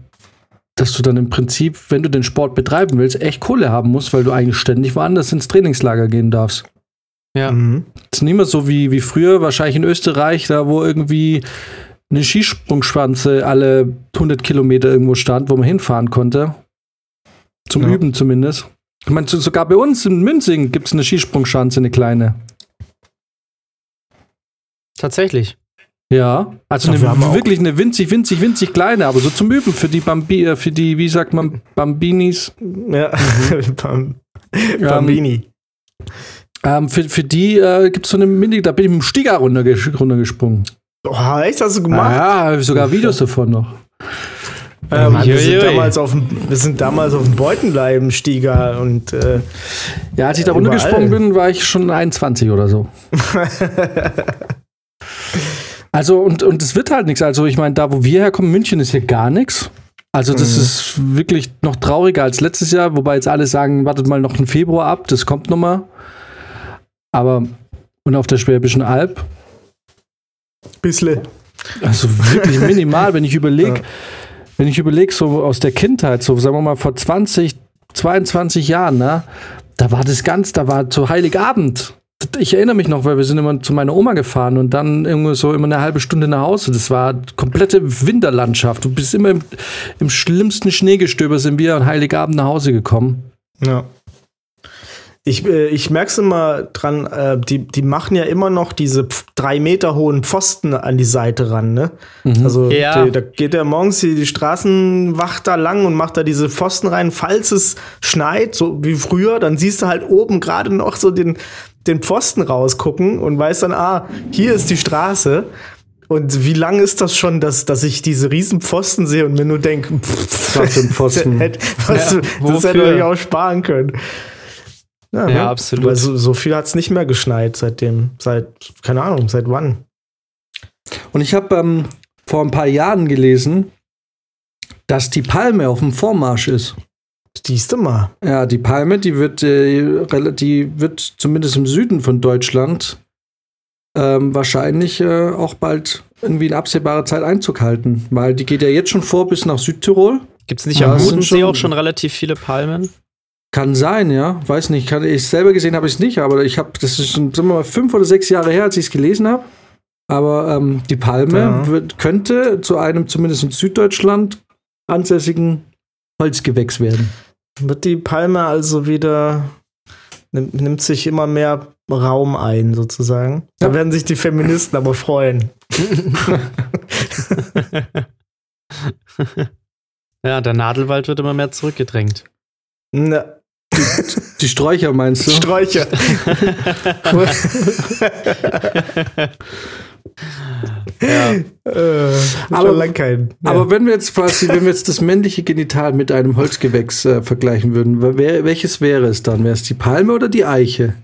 B: dass du dann im Prinzip, wenn du den Sport betreiben willst, echt Kohle haben musst, weil du eigentlich ständig woanders ins Trainingslager gehen darfst.
C: Ja. Mhm.
B: Das ist nicht mehr so wie, wie früher, wahrscheinlich in Österreich, da wo irgendwie eine Skisprungschwanze alle 100 Kilometer irgendwo stand, wo man hinfahren konnte. Zum ja. Üben zumindest. Ich meine, sogar bei uns in Münzing gibt es eine Skisprungschanze, eine kleine.
C: Tatsächlich.
B: Ja, also eine, wirklich eine winzig, winzig, winzig kleine, aber so zum Üben für die Bambi, äh, für die, wie sagt man, Bambinis.
A: Ja, mhm. Bambini.
B: Ähm, für, für die äh, gibt es so eine Mini, da bin ich mit dem Stieger runterges runtergesprungen.
A: Oh, echt? Hast du gemacht?
B: Ja, ja sogar Videos davon noch.
A: Ähm, Mann, wir, sind damals auf dem, wir sind damals auf dem Beutenleim Stieger und äh,
B: ja, als ich da runtergesprungen bin, war ich schon 21 oder so. Also, und, und es wird halt nichts. Also, ich meine, da, wo wir herkommen, München ist hier gar nichts. Also, das mhm. ist wirklich noch trauriger als letztes Jahr, wobei jetzt alle sagen, wartet mal noch einen Februar ab, das kommt noch mal. Aber, und auf der Schwäbischen Alb?
A: Bissle.
B: Also wirklich minimal, wenn ich überlege, ja. wenn ich überlege, so aus der Kindheit, so sagen wir mal vor 20, 22 Jahren, ne, da war das ganz, da war zu Heiligabend ich erinnere mich noch, weil wir sind immer zu meiner Oma gefahren und dann irgendwie so immer eine halbe Stunde nach Hause. Das war komplette Winterlandschaft. Du bist immer im, im schlimmsten Schneegestöber sind wir an Heiligabend nach Hause gekommen.
A: Ja. Ich, äh, ich merke es immer dran, äh, die, die machen ja immer noch diese drei Meter hohen Pfosten an die Seite ran, ne? Mhm. Also ja. die, da geht er morgens die, die Straßenwacht da lang und macht da diese Pfosten rein, falls es schneit, so wie früher, dann siehst du halt oben gerade noch so den, den Pfosten rausgucken und weiß dann, ah, hier ist die Straße. Und wie lang ist das schon, dass, dass ich diese riesen Pfosten sehe und mir nur denke,
B: was für ein Pfosten.
A: was, ja, das hätte ich auch sparen können.
C: Ja, ja ne? absolut. Weil
A: so, so viel hat es nicht mehr geschneit seitdem. Seit, keine Ahnung, seit wann.
B: Und ich habe ähm, vor ein paar Jahren gelesen, dass die Palme auf dem Vormarsch ist.
A: Siehst du mal.
B: Ja, die Palme, die wird, äh, die wird zumindest im Süden von Deutschland ähm, wahrscheinlich äh, auch bald irgendwie in absehbarer Zeit Einzug halten, weil die geht ja jetzt schon vor bis nach Südtirol.
C: Gibt es nicht am Bodensee auch schon relativ viele Palmen?
B: Kann sein, ja. Weiß nicht. Kann, ich selber gesehen habe ich es nicht, aber ich habe, das ist schon, sagen wir mal, fünf oder sechs Jahre her, als ich es gelesen habe. Aber ähm, die Palme ja. wird, könnte zu einem zumindest in Süddeutschland ansässigen Holzgewächs werden.
A: Wird die Palme also wieder, nimmt, nimmt sich immer mehr Raum ein, sozusagen. Da werden sich die Feministen aber freuen.
C: ja, der Nadelwald wird immer mehr zurückgedrängt.
B: Na, die, die, Sträucher meinst du?
A: Sträucher.
B: ja. Äh, aber, kein, ja. aber wenn wir jetzt quasi, wenn wir jetzt das männliche Genital mit einem Holzgewächs äh, vergleichen würden, wer, welches wäre es dann? Wäre es die Palme oder die Eiche?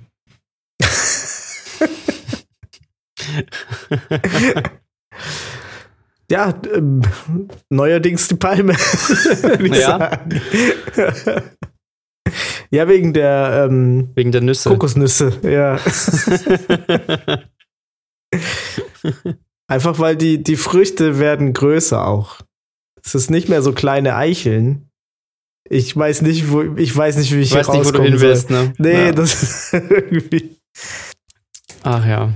A: ja, ähm, neuerdings die Palme. ja. ja, wegen der ähm,
C: wegen der Nüsse.
A: Kokosnüsse, ja. Einfach weil die, die Früchte werden größer auch. Es ist nicht mehr so kleine Eicheln. Ich weiß nicht, wo ich weiß nicht, wie ich
C: weiß
A: hier
C: nicht, wo du
A: rauskommen
C: hin willst, ne?
A: Nee,
C: Ja.
A: das ist irgendwie.
C: Ach ja.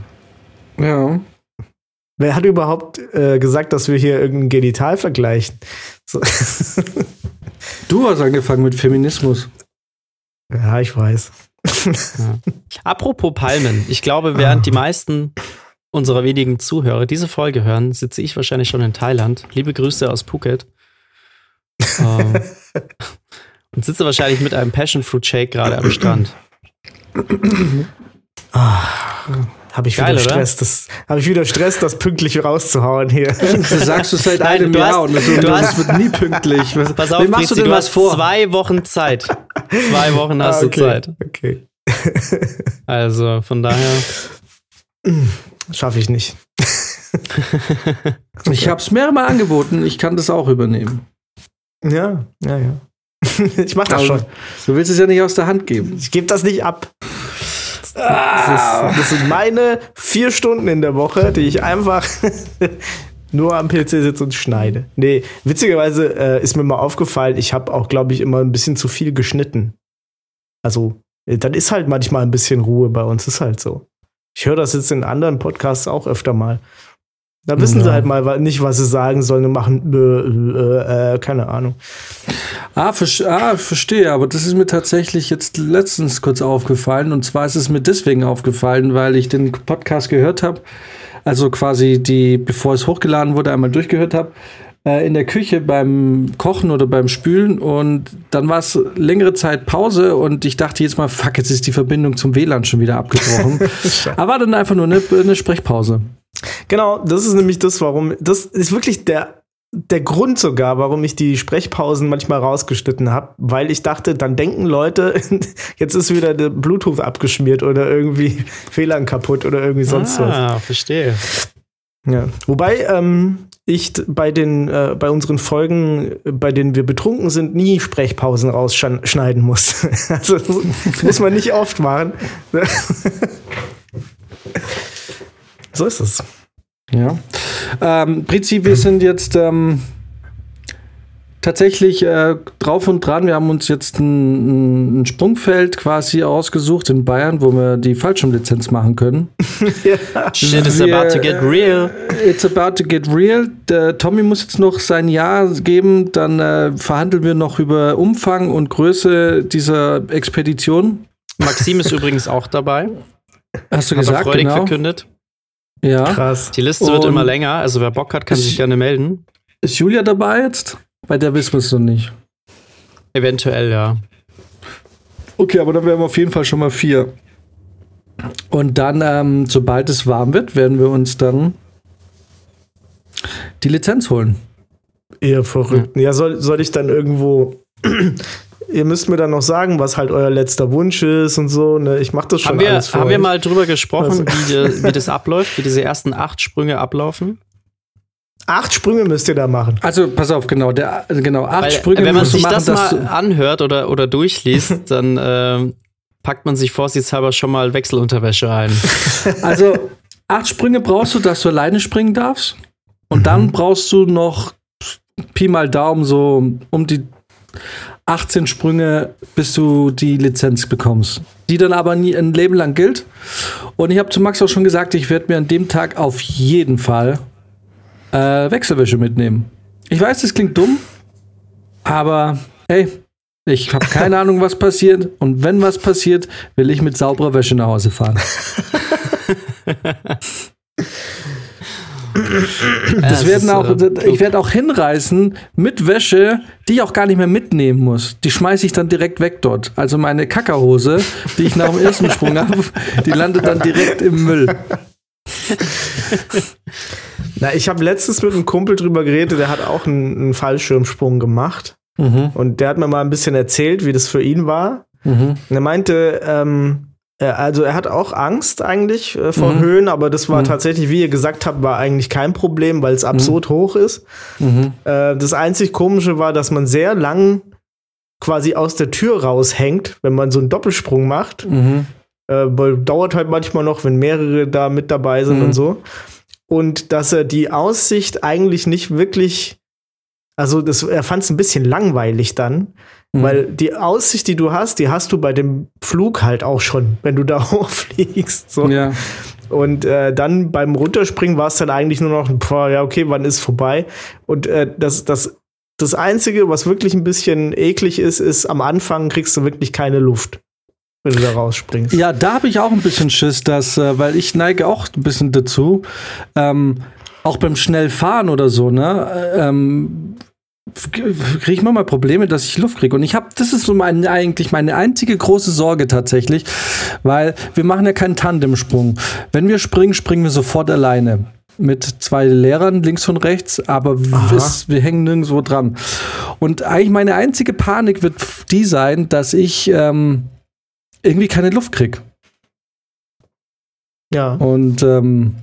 B: Ja.
A: Wer hat überhaupt äh, gesagt, dass wir hier irgendein Genital vergleichen? So.
B: Du hast angefangen mit Feminismus.
A: ja, ich weiß.
C: Apropos Palmen, ich glaube, während die meisten unserer wenigen Zuhörer diese Folge hören, sitze ich wahrscheinlich schon in Thailand. Liebe Grüße aus Phuket. ähm, und sitze wahrscheinlich mit einem Passion Fruit Shake gerade am Strand.
A: Habe ich
C: Geil,
A: wieder
C: oder?
A: Stress, das habe ich wieder Stress, das pünktlich rauszuhauen hier.
B: Das sagst du seit
C: Nein,
B: einem
C: du
B: Jahr
C: hast-
B: und das,
C: du hast-
B: wird nie pünktlich. Was,
C: Pass auf,
B: machst du
C: Fritzi,
B: denn
C: du
B: was
C: hast
B: vor?
C: zwei Wochen Zeit. Zwei Wochen hast
A: Ah,
C: du
A: okay.
C: Zeit.
A: Okay.
C: Also von daher.
A: Schaffe ich nicht.
B: Ich habe es mehrmals angeboten, ich kann das auch übernehmen.
A: Ja, ja, ja. Ich mache das
B: Aber
A: schon.
B: Du willst es ja nicht aus der Hand geben.
A: Ich gebe das nicht ab. Das, ist, das sind meine vier Stunden in der Woche, die ich einfach nur am PC sitze und schneide. Nee, witzigerweise äh, ist mir mal aufgefallen, ich habe auch, glaube ich, immer ein bisschen zu viel geschnitten. Also, äh, dann ist halt manchmal ein bisschen Ruhe bei uns, ist halt so. Ich höre das jetzt in anderen Podcasts auch öfter mal. Da wissen sie
B: Ja.
A: halt mal nicht, was sie sagen sollen und machen, äh, äh, keine Ahnung.
B: Ah, ver ah, verstehe, aber das ist mir tatsächlich jetzt letztens kurz aufgefallen. Und zwar ist es mir deswegen aufgefallen, weil ich den Podcast gehört habe, also quasi die, bevor es hochgeladen wurde, einmal durchgehört habe, äh, in der Küche beim Kochen oder beim Spülen. Und dann war es längere Zeit Pause und ich dachte jetzt mal, fuck, jetzt ist die Verbindung zum WLAN schon wieder abgebrochen. aber war dann einfach nur eine, eine Sprechpause.
A: Genau, das ist nämlich das, warum, das ist wirklich der, der Grund sogar, warum ich die Sprechpausen manchmal rausgeschnitten habe, weil ich dachte, dann denken Leute, jetzt ist wieder der Bluetooth abgeschmiert oder irgendwie WLAN kaputt oder irgendwie sonst was.
C: ah, verstehe.
A: Ja. Wobei ähm, ich bei den äh, bei unseren Folgen, bei denen wir betrunken sind, nie Sprechpausen rausschneiden muss. also muss man nicht oft machen. so ist es.
B: Ja. Ähm, Prizi, wir sind jetzt ähm, tatsächlich äh, drauf und dran. Wir haben uns jetzt ein, ein Sprungfeld quasi ausgesucht in Bayern, wo wir die Fallschirmlizenz machen können.
C: Shit is about to get real.
B: It's about to get real. Der Tommy muss jetzt noch sein Ja geben. Dann äh, verhandeln wir noch über Umfang und Größe dieser Expedition.
C: Maxim ist übrigens auch dabei.
B: Hast du
C: Hat er
B: gesagt,
C: freudig
B: genau.
C: verkündet.
B: Ja.
A: Krass.
C: Die Liste wird
B: Und-
C: immer länger, also wer Bock hat, kann
B: Ich-
C: sich gerne melden.
B: Ist Julia dabei jetzt? Bei der wissen wir es noch nicht.
C: Eventuell, ja.
B: Okay, aber dann wären wir auf jeden Fall schon mal vier. Und dann, ähm, sobald es warm wird, werden wir uns dann die Lizenz holen.
A: Ihr Verrückten. Ja, soll, soll ich dann irgendwo. Ihr müsst mir dann noch sagen, was halt euer letzter Wunsch ist und so. Ne? Ich mache das schon
C: Haben wir,
A: alles für
C: haben wir
A: euch.
C: mal drüber gesprochen,
A: Also-
C: wie, die, wie das abläuft, wie diese ersten acht Sprünge ablaufen?
A: Acht Sprünge müsst ihr da machen.
B: Also, pass auf, genau, der, genau, acht
C: Weil,
B: Sprünge
C: wenn man sich
B: machen,
C: das mal anhört oder, oder durchliest, dann ähm, packt man sich vorsichtshalber schon mal Wechselunterwäsche ein.
B: also acht Sprünge brauchst du, dass du alleine springen darfst. Und dann brauchst du noch Pi mal Daumen so um die 18 Sprünge, bis du die Lizenz bekommst. Die dann aber nie ein Leben lang gilt. Und ich habe zu Max auch schon gesagt, ich werde mir an dem Tag auf jeden Fall äh, Wechselwäsche mitnehmen. Ich weiß, das klingt dumm, aber hey, ich habe keine Ahnung, was passiert. Und wenn was passiert, will ich mit sauberer Wäsche nach Hause fahren. Das werden auch,
C: äh,
B: ich werde auch hinreißen mit Wäsche, die ich auch gar nicht mehr mitnehmen muss. Die schmeiße ich dann direkt weg dort. Also meine Kackerhose, die ich nach dem ersten Sprung habe, die landet dann direkt im Müll.
A: Na, ich habe letztens mit einem Kumpel drüber geredet, der hat auch einen, einen Fallschirmsprung gemacht.
B: Mhm.
A: Und der hat mir mal ein bisschen erzählt, wie das für ihn war.
B: Mhm.
A: Und er meinte, ähm, äh, also er hat auch Angst eigentlich äh, vor
B: Mhm.
A: Höhen, aber das war
B: Mhm.
A: tatsächlich, wie ihr gesagt habt, war eigentlich kein Problem, weil es absurd hoch ist.
B: Mhm.
A: Äh, das einzig Komische war, dass man sehr lang quasi aus der Tür raushängt, wenn man so einen Doppelsprung macht.
B: Mhm.
A: Äh, weil dauert halt manchmal noch, wenn mehrere da mit dabei sind
B: Mhm.
A: und so. Und dass er die Aussicht eigentlich nicht wirklich Also das, er fand es ein bisschen langweilig dann, mhm. weil die Aussicht, die du hast, die hast du bei dem Flug halt auch schon, wenn du da hochfliegst. So. Ja. Und äh, dann beim Runterspringen war es dann eigentlich nur noch, boah, ja, okay, wann ist vorbei? Und äh, das, das, das Einzige, was wirklich ein bisschen eklig ist, ist, am Anfang kriegst du wirklich keine Luft wenn du da rausspringst.
B: Ja, da habe ich auch ein bisschen Schiss, dass, äh, weil ich neige auch ein bisschen dazu, ähm, auch beim Schnellfahren oder so, ne, ähm, kriege ich mal Probleme, dass ich Luft kriege. Und ich habe, das ist so mein, eigentlich meine einzige große Sorge tatsächlich, weil wir machen ja keinen Tandemsprung. Wenn wir springen, springen wir sofort alleine mit zwei Lehrern links und rechts, aber es, wir hängen nirgendwo dran. Und eigentlich meine einzige Panik wird die sein, dass ich ähm, irgendwie keine Luft kriege. Ja. Und ähm,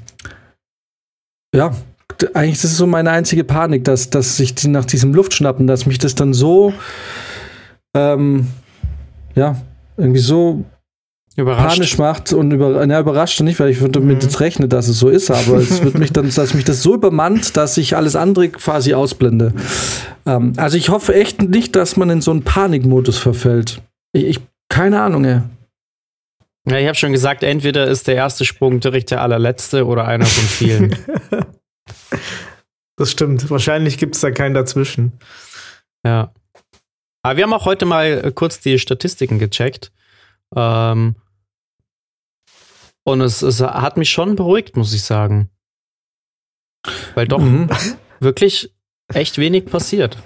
B: ja, eigentlich das ist so meine einzige Panik, dass, dass sich die nach diesem Luftschnappen, dass mich das dann so ähm, ja, irgendwie so überrascht. panisch macht und über, na, überrascht nicht, weil ich würde damit mhm. jetzt rechnen, dass es so ist, aber es wird mich dann, dass mich das so übermannt, dass ich alles andere quasi ausblende. Ähm, also ich hoffe echt nicht, dass man in so einen Panikmodus verfällt. Ich, ich keine Ahnung, ey.
C: Ja, ich habe schon gesagt, entweder ist der erste Sprung direkt der allerletzte oder einer von vielen.
A: das stimmt. Wahrscheinlich gibt es da keinen dazwischen.
C: Ja. Aber wir haben auch heute mal äh, kurz die Statistiken gecheckt. Ähm, und es, es hat mich schon beruhigt, muss ich sagen. Weil doch mhm. wirklich echt wenig passiert.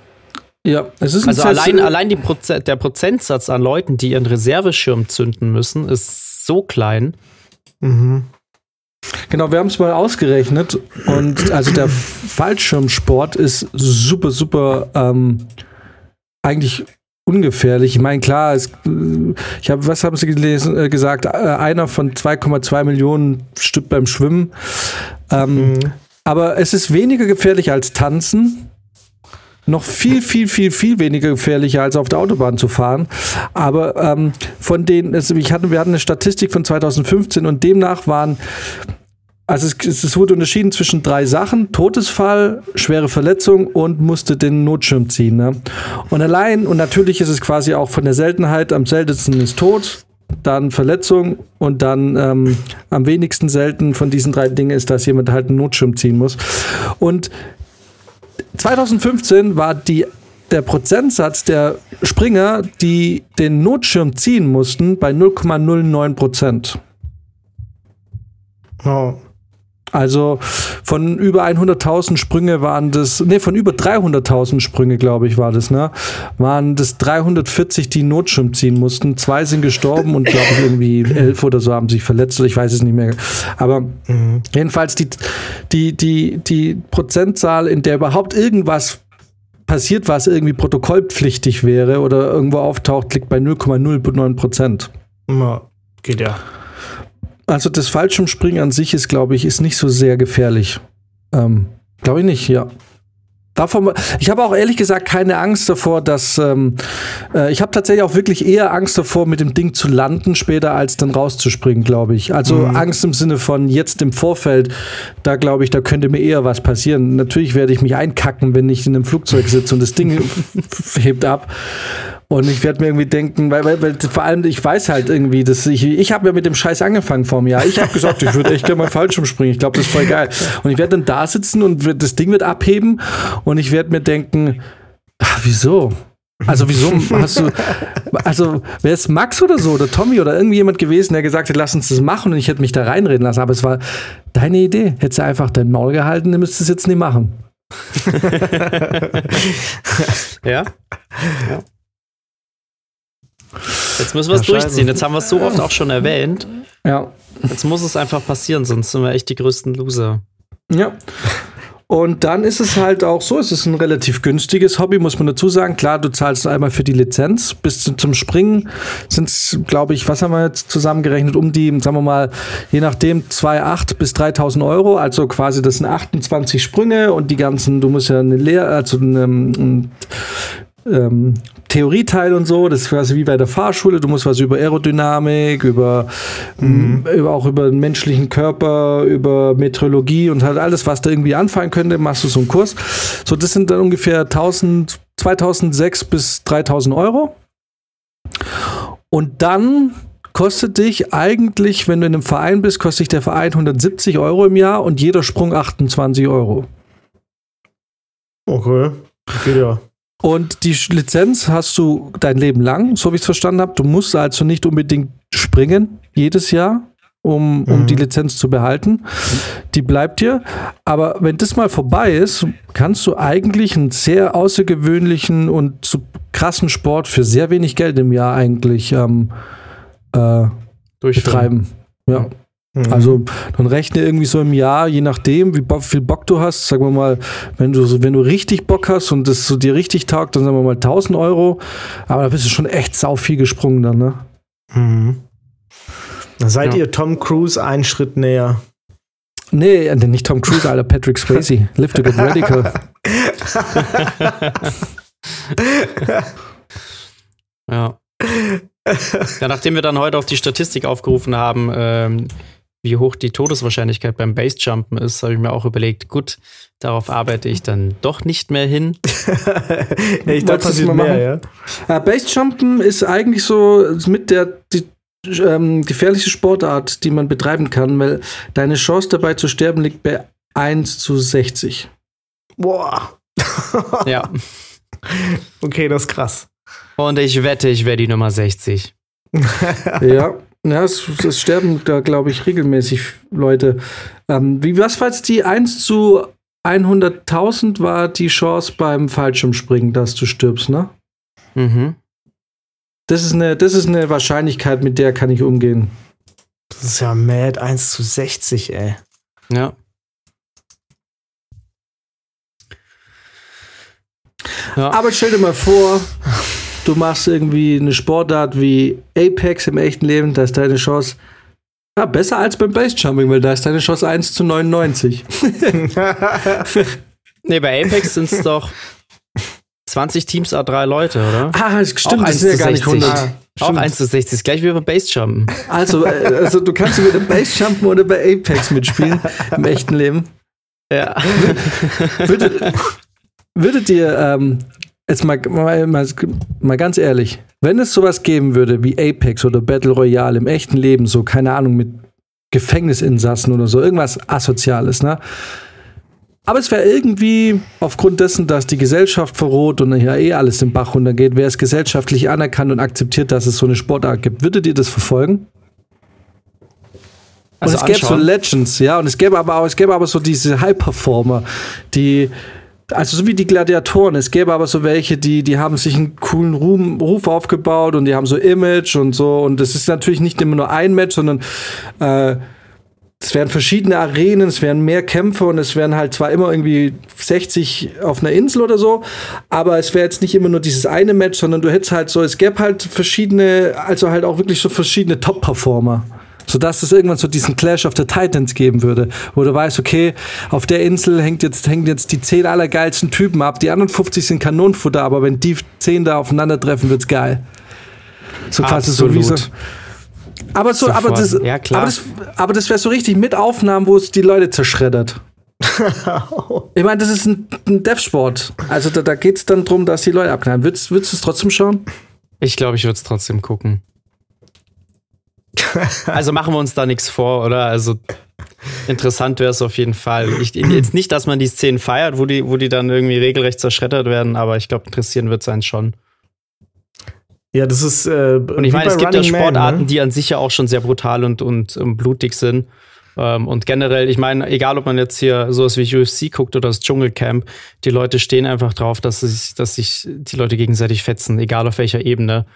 B: Ja,
C: es ist also allein, allein Proze der Prozentsatz an Leuten, die ihren Reserveschirm zünden müssen, ist so klein.
B: Mhm. Genau, wir haben es mal ausgerechnet und also der Fallschirmsport ist super, super ähm, eigentlich ungefährlich. Ich meine, klar, es, ich habe, was haben Sie gelesen, äh, gesagt? Äh, einer von 2,2 Millionen stirbt beim Schwimmen. Ähm, mhm. Aber es ist weniger gefährlich als Tanzen noch viel, viel, viel, viel weniger gefährlicher als auf der Autobahn zu fahren. Aber ähm, von denen, also ich hatte, wir hatten eine Statistik von 2015 und demnach waren also es, es, wurde unterschieden zwischen drei Sachen: Todesfall, schwere Verletzung und musste den Notschirm ziehen. Ne? Und allein, und natürlich ist es quasi auch von der Seltenheit, am seltensten ist Tod, dann Verletzung und dann ähm, am wenigsten selten von diesen drei Dingen ist, dass jemand halt einen Notschirm ziehen muss. Und 2015 war die, der Prozentsatz der Springer, die den Notschirm ziehen mussten, bei 0,09 Prozent. Oh. Also von über 100.000 Sprünge waren das, nee, von über 300.000 Sprünge, glaube ich, war das, ne? Waren das 340, die Notschirm ziehen mussten. Zwei sind gestorben und, glaube ich, irgendwie elf oder so haben sich verletzt, ich weiß es nicht mehr. Aber mhm. jedenfalls die, die, die, die Prozentzahl, in der überhaupt irgendwas passiert, was irgendwie protokollpflichtig wäre oder irgendwo auftaucht, liegt bei 0,09 Prozent.
A: Ja, geht ja.
B: Also das Fallschirmspringen an sich ist, glaube ich, ist nicht so sehr gefährlich. Ähm, glaube ich nicht, ja. Davon, ich habe auch ehrlich gesagt keine Angst davor, dass ähm, äh, ich habe tatsächlich auch wirklich eher Angst davor, mit dem Ding zu landen später, als dann rauszuspringen, glaube ich. Also mhm. Angst im Sinne von jetzt im Vorfeld, da glaube ich, da könnte mir eher was passieren. Natürlich werde ich mich einkacken, wenn ich in einem Flugzeug sitze und das Ding hebt ab. Und ich werde mir irgendwie denken, weil, weil, weil vor allem ich weiß halt irgendwie, dass ich, ich habe ja mit dem Scheiß angefangen vor mir. Jahr. Ich habe gesagt, ich würde echt gerne mal falsch umspringen. Ich glaube, das ist voll geil. Und ich werde dann da sitzen und das Ding wird abheben und ich werde mir denken, ach, wieso? Also wieso hast du, also wäre es Max oder so oder Tommy oder irgendjemand gewesen, der gesagt hat, lass uns das machen und ich hätte mich da reinreden lassen. Aber es war deine Idee. Hättest du einfach dein Maul gehalten, dann müsstest du es jetzt nicht machen.
C: ja. ja. Jetzt müssen wir es ja, durchziehen. Jetzt haben wir es so oft auch schon erwähnt.
B: Ja.
C: Jetzt muss es einfach passieren, sonst sind wir echt die größten Loser.
B: Ja. Und dann ist es halt auch so, es ist ein relativ günstiges Hobby, muss man dazu sagen. Klar, du zahlst einmal für die Lizenz. Bis zum Springen sind es, glaube ich, was haben wir jetzt zusammengerechnet? Um die, sagen wir mal, je nachdem 2,8 bis 3.000 Euro. Also quasi, das sind 28 Sprünge und die ganzen, du musst ja eine Lehr, also eine, ähm, Theorieteil und so, das ist quasi wie bei der Fahrschule, du musst was über Aerodynamik, über, mhm. über auch über den menschlichen Körper, über Meteorologie und halt alles, was da irgendwie anfallen könnte, machst du so einen Kurs. So, das sind dann ungefähr 1000, 2006 bis 3000 Euro. Und dann kostet dich eigentlich, wenn du in einem Verein bist, kostet dich der Verein 170 Euro im Jahr und jeder Sprung 28 Euro.
A: Okay, geht ja.
B: Und die Lizenz hast du dein Leben lang, so wie ich es verstanden habe. Du musst also nicht unbedingt springen jedes Jahr, um, um mhm. die Lizenz zu behalten. Die bleibt dir. Aber wenn das mal vorbei ist, kannst du eigentlich einen sehr außergewöhnlichen und so krassen Sport für sehr wenig Geld im Jahr eigentlich ähm, äh, betreiben. Ja. Mhm. Also dann rechne irgendwie so im Jahr, je nachdem, wie viel Bock du hast, sagen wir mal, wenn du, wenn du richtig Bock hast und das so dir richtig taugt, dann sagen wir mal 1000 Euro. Aber da bist du schon echt sau viel gesprungen dann, ne?
A: Mhm. Seid ja. ihr Tom Cruise einen Schritt näher.
B: Nee, nicht Tom Cruise, Alter, Patrick Swayze. Live to get radical.
C: ja. Ja, nachdem wir dann heute auch die Statistik aufgerufen haben, ähm, wie hoch die Todeswahrscheinlichkeit beim Basejumpen ist, habe ich mir auch überlegt, gut, darauf arbeite ich dann doch nicht mehr hin.
B: ja, ich dachte, passiert mehr, ja. Uh, Basejumpen ist eigentlich so mit der die, ähm, gefährlichste Sportart, die man betreiben kann, weil deine Chance dabei zu sterben liegt bei 1 zu 60.
A: Boah.
C: ja.
A: Okay, das ist krass.
C: Und ich wette, ich wäre die Nummer 60.
B: ja. Ja, es, es sterben da, glaube ich, regelmäßig Leute. Ähm, wie was, falls die 1 zu 100.000 war die Chance beim Fallschirmspringen, dass du stirbst, ne?
C: Mhm.
B: Das ist, eine, das ist eine Wahrscheinlichkeit, mit der kann ich umgehen.
A: Das ist ja mad 1 zu 60, ey.
C: Ja.
B: ja. Aber stell dir mal vor, du machst irgendwie eine Sportart wie Apex im echten Leben, da ist deine Chance ja, besser als beim Basejumping, weil da ist deine Chance 1 zu 99.
C: nee, bei Apex sind es doch 20 Teams A3 Leute, oder?
B: Ah, stimmt, auch das ist ja gar nicht 100. Ah,
C: auch 1 zu 60, ist gleich wie beim Basejumpen.
B: Also, äh, also du kannst entweder Basejumpen oder bei Apex mitspielen im echten Leben.
C: Ja.
B: Würdet, würdet ihr ähm, Jetzt mal, mal, mal, mal, ganz ehrlich, wenn es sowas geben würde wie Apex oder Battle Royale im echten Leben, so keine Ahnung, mit Gefängnisinsassen oder so, irgendwas Asoziales, ne? Aber es wäre irgendwie aufgrund dessen, dass die Gesellschaft verroht und ja eh alles im Bach runtergeht, wäre es gesellschaftlich anerkannt und akzeptiert, dass es so eine Sportart gibt. Würdet ihr das verfolgen? Also und es gäbe so Legends, ja, und es gäbe aber auch, es gäbe aber so diese High-Performer, die also so wie die Gladiatoren. Es gäbe aber so welche, die, die haben sich einen coolen Ruhm, Ruf aufgebaut und die haben so Image und so. Und es ist natürlich nicht immer nur ein Match, sondern äh, es werden verschiedene Arenen, es werden mehr Kämpfe und es werden halt zwar immer irgendwie 60 auf einer Insel oder so, aber es wäre jetzt nicht immer nur dieses eine Match, sondern du hättest halt so, es gäbe halt verschiedene, also halt auch wirklich so verschiedene Top-Performer sodass es irgendwann so diesen Clash of the Titans geben würde, wo du weißt, okay, auf der Insel hängt jetzt, hängen jetzt die zehn allergeilsten Typen ab, die anderen 50 sind Kanonenfutter, aber wenn die zehn da aufeinandertreffen, wird's geil. So quasi so wie so. Aber so, aber das, ja, aber das, aber das wäre so richtig mit Aufnahmen, wo es die Leute zerschreddert. ich meine, das ist ein, ein Dev-Sport. Also da, da geht es dann darum, dass die Leute abknallen. Würdest, würdest du es trotzdem schauen?
C: Ich glaube, ich würde es trotzdem gucken. also machen wir uns da nichts vor, oder? Also interessant wäre es auf jeden Fall. Ich, jetzt nicht, dass man die Szenen feiert, wo die, wo die dann irgendwie regelrecht zerschreddert werden, aber ich glaube, interessieren wird es einen schon.
A: Ja, das ist. Äh,
C: und ich meine, es gibt Running ja Sportarten, Man, ne? die an sich ja auch schon sehr brutal und, und, und blutig sind. Ähm, und generell, ich meine, egal ob man jetzt hier sowas wie UFC guckt oder das Dschungelcamp, die Leute stehen einfach drauf, dass sich, dass sich die Leute gegenseitig fetzen, egal auf welcher Ebene.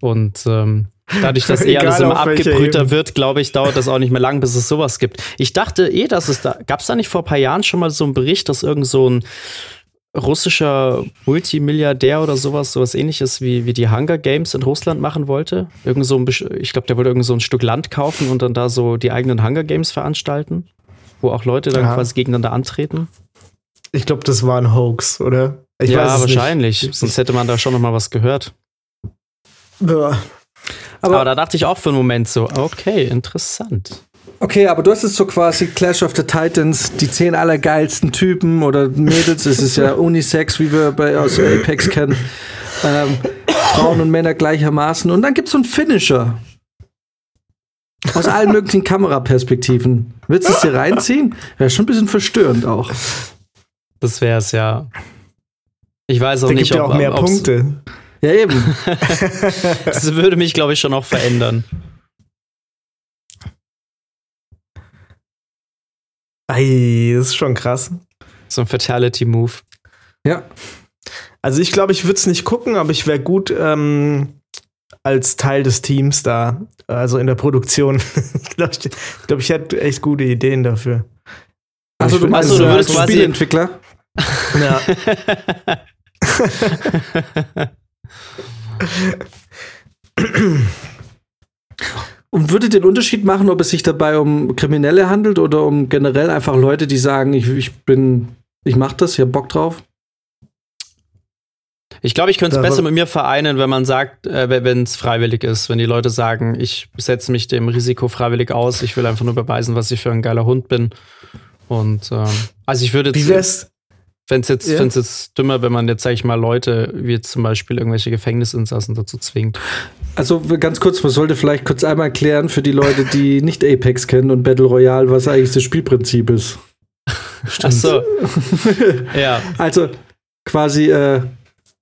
C: Und ähm, Dadurch, dass eh alles immer abgebrühter wird, glaube ich, dauert das auch nicht mehr lang, bis es sowas gibt. Ich dachte eh, dass es da, gab es da nicht vor ein paar Jahren schon mal so einen Bericht, dass irgend so ein russischer Multimilliardär oder sowas, sowas ähnliches wie, wie die Hunger Games in Russland machen wollte? Irgend so ein, ich glaube, der wollte irgend so ein Stück Land kaufen und dann da so die eigenen Hunger Games veranstalten, wo auch Leute dann ja. quasi gegeneinander antreten.
A: Ich glaube, das war ein Hoax, oder?
C: Ich ja, wahrscheinlich. Nicht. Sonst hätte man da schon noch mal was gehört.
A: Ja.
C: Aber, aber da dachte ich auch für einen Moment so, okay, interessant.
B: Okay, aber du hast es so quasi Clash of the Titans, die zehn allergeilsten Typen oder Mädels, es ist ja Unisex, wie wir bei, aus Apex kennen. Ähm, Frauen und Männer gleichermaßen. Und dann gibt es so einen Finisher. Aus allen möglichen Kameraperspektiven. Willst du es dir reinziehen? Wäre schon ein bisschen verstörend auch.
C: Das wäre es ja. Ich weiß auch
A: da
C: nicht,
A: gibt ob ja auch mehr Punkte.
B: Ja, eben.
C: das würde mich, glaube ich, schon auch verändern.
A: Ei, das ist schon krass.
C: So ein Fatality-Move.
B: Ja.
A: Also ich glaube, ich würde es nicht gucken, aber ich wäre gut ähm, als Teil des Teams da, also in der Produktion. ich glaube, ich, glaub, ich hätte echt gute Ideen dafür.
B: Also du meinst, also, du würdest quasi Spieleentwickler?
A: Ja.
B: Und würde den Unterschied machen, ob es sich dabei um Kriminelle handelt oder um generell einfach Leute, die sagen, ich, ich bin, ich mach das, ich hab Bock drauf?
C: Ich glaube, ich könnte es besser mit mir vereinen, wenn man sagt, äh, wenn es freiwillig ist, wenn die Leute sagen, ich setze mich dem Risiko freiwillig aus, ich will einfach nur beweisen, was ich für ein geiler Hund bin. Und ähm, also ich würde
A: jetzt.
C: Fände es jetzt, ja. jetzt dümmer, wenn man jetzt, sag ich mal, Leute wie jetzt zum Beispiel irgendwelche Gefängnisinsassen dazu zwingt.
B: Also ganz kurz, man sollte vielleicht kurz einmal erklären für die Leute, die nicht Apex kennen und Battle Royale, was eigentlich das Spielprinzip ist.
C: Stimmt. Ach so. ja.
B: Also quasi äh,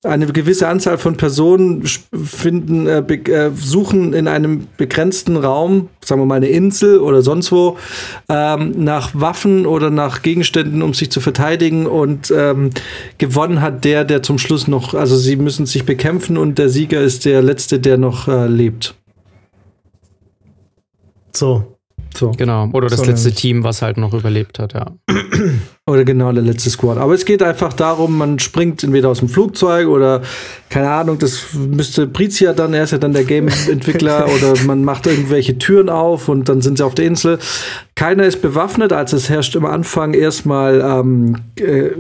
B: eine gewisse Anzahl von Personen finden, äh, äh, suchen in einem begrenzten Raum, sagen wir mal eine Insel oder sonst wo, ähm, nach Waffen oder nach Gegenständen, um sich zu verteidigen. Und ähm, gewonnen hat der, der zum Schluss noch, also sie müssen sich bekämpfen und der Sieger ist der Letzte, der noch äh, lebt.
A: So.
C: So. Genau. Oder das so letzte Team, was halt noch überlebt hat, ja.
B: Oder genau der letzte Squad. Aber es geht einfach darum, man springt entweder aus dem Flugzeug oder keine Ahnung, das müsste Brizia dann, er ist ja dann der Game-Entwickler oder man macht irgendwelche Türen auf und dann sind sie auf der Insel. Keiner ist bewaffnet, also es herrscht am Anfang erstmal ähm, äh,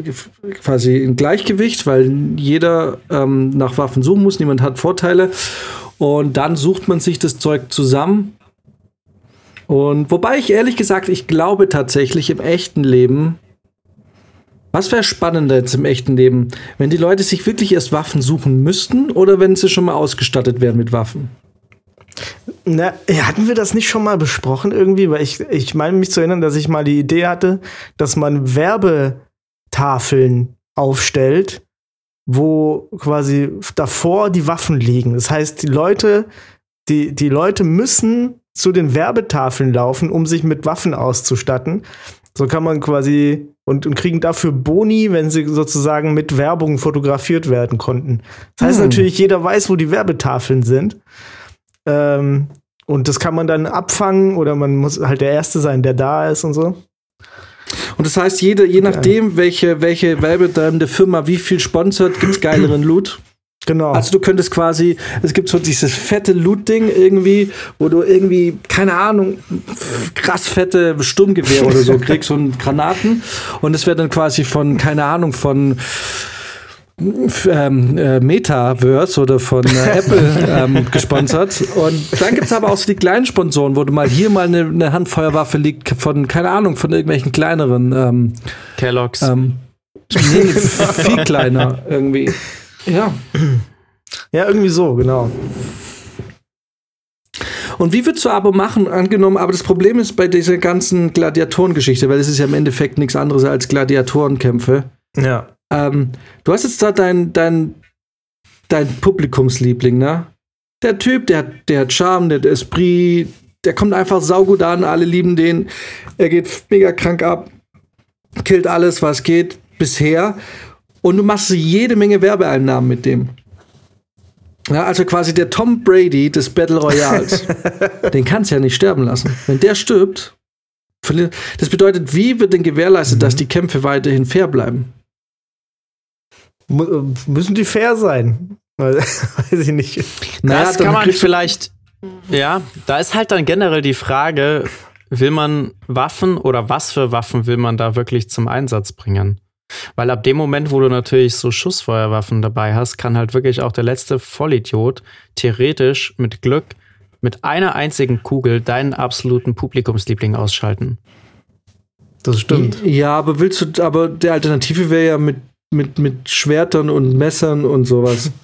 B: quasi ein Gleichgewicht, weil jeder ähm, nach Waffen suchen muss, niemand hat Vorteile. Und dann sucht man sich das Zeug zusammen und wobei ich ehrlich gesagt, ich glaube tatsächlich im echten Leben, was wäre spannender jetzt im echten Leben, wenn die Leute sich wirklich erst Waffen suchen müssten oder wenn sie schon mal ausgestattet wären mit Waffen?
A: Na, hatten wir das nicht schon mal besprochen irgendwie? Weil ich, ich meine mich zu erinnern, dass ich mal die Idee hatte, dass man Werbetafeln aufstellt, wo quasi davor die Waffen liegen. Das heißt, die Leute, die, die Leute müssen zu den Werbetafeln laufen, um sich mit Waffen auszustatten. So kann man quasi und, und kriegen dafür Boni, wenn sie sozusagen mit Werbung fotografiert werden konnten. Das heißt hm. natürlich, jeder weiß, wo die Werbetafeln sind. Ähm, und das kann man dann abfangen oder man muss halt der Erste sein, der da ist und so.
B: Und das heißt, jede, je nachdem, welche, welche werbetreibende Firma wie viel sponsert, gibt es geileren Loot. Genau. Also du könntest quasi, es gibt so dieses fette Loot-Ding irgendwie, wo du irgendwie, keine Ahnung, krass fette Sturmgewehre oder so kriegst und Granaten. Und es wäre dann quasi von, keine Ahnung, von ähm, äh, Metaverse oder von äh, Apple ähm, gesponsert. Und dann gibt es aber auch so die kleinen Sponsoren, wo du mal hier mal eine, eine Handfeuerwaffe liegt von, keine Ahnung, von irgendwelchen kleineren ähm,
C: Kellogg's.
B: Ähm, nee, viel kleiner irgendwie. Ja.
A: Ja, irgendwie so, genau.
B: Und wie würdest du aber machen, angenommen, aber das Problem ist bei dieser ganzen Gladiatorengeschichte, weil es ist ja im Endeffekt nichts anderes als Gladiatorenkämpfe.
A: Ja.
B: Ähm, du hast jetzt da dein, dein, dein Publikumsliebling, ne? Der Typ, der, der hat Charme, der hat Esprit, der kommt einfach saugut an, alle lieben den. Er geht mega krank ab, killt alles, was geht, bisher. Und du machst jede Menge Werbeeinnahmen mit dem. Ja, also quasi der Tom Brady des Battle Royals. den kannst du ja nicht sterben lassen. Wenn der stirbt, das bedeutet, wie wird denn gewährleistet, mhm. dass die Kämpfe weiterhin fair bleiben?
A: M müssen die fair sein? Weiß ich nicht.
C: Naja, das kann man vielleicht. Ja, da ist halt dann generell die Frage, will man Waffen oder was für Waffen will man da wirklich zum Einsatz bringen? Weil ab dem Moment, wo du natürlich so Schussfeuerwaffen dabei hast, kann halt wirklich auch der letzte Vollidiot theoretisch mit Glück mit einer einzigen Kugel deinen absoluten Publikumsliebling ausschalten.
A: Das stimmt.
B: Ja, aber willst du, aber der Alternative wäre ja mit, mit, mit Schwertern und Messern und sowas.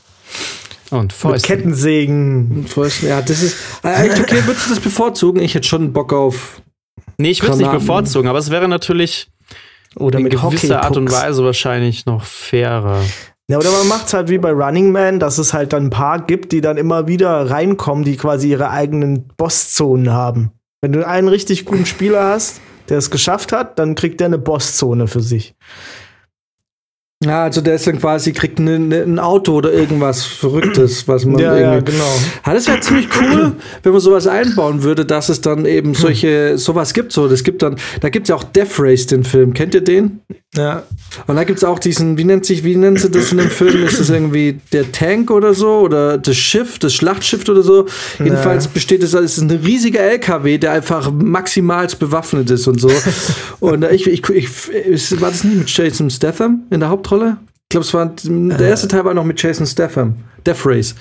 C: Und Fäusten.
A: Mit Kettensägen.
B: Und Fäusten, ja, das ist. Äh, okay, würdest du das bevorzugen? Ich hätte schon Bock auf.
C: Nee, ich würde es nicht bevorzugen, aber es wäre natürlich
A: Oder
C: in
A: mit
C: gewisser Art und. Weise wahrscheinlich noch fairer.
A: Ja, oder man macht es halt wie bei Running Man, dass es halt dann ein paar gibt, die dann immer wieder reinkommen, die quasi ihre eigenen Bosszonen haben. Wenn du einen richtig guten Spieler hast, der es geschafft hat, dann kriegt der eine Bosszone für sich.
B: Ja, also der ist dann quasi, kriegt ne, ne, ein Auto oder irgendwas Verrücktes, was man
A: Ja, ja,
B: irgendwie.
A: genau.
B: Ja, das wäre ziemlich cool, wenn man sowas einbauen würde, dass es dann eben solche, sowas gibt. So, das gibt dann, da gibt es ja auch Death Race, den Film. Kennt ihr den?
A: Ja.
B: Und da gibt es auch diesen, wie nennt sich, wie nennen sie das in dem Film? Ist das irgendwie der Tank oder so? Oder das Schiff, das Schlachtschiff oder so? Jedenfalls besteht es, es ist ein riesiger LKW, der einfach maximal bewaffnet ist und so. und äh, ich, ich, ich, war das nicht mit Jason Statham in der Hauptrolle? Ich glaube, es war, der erste Teil war noch mit Jason Statham. Death Race.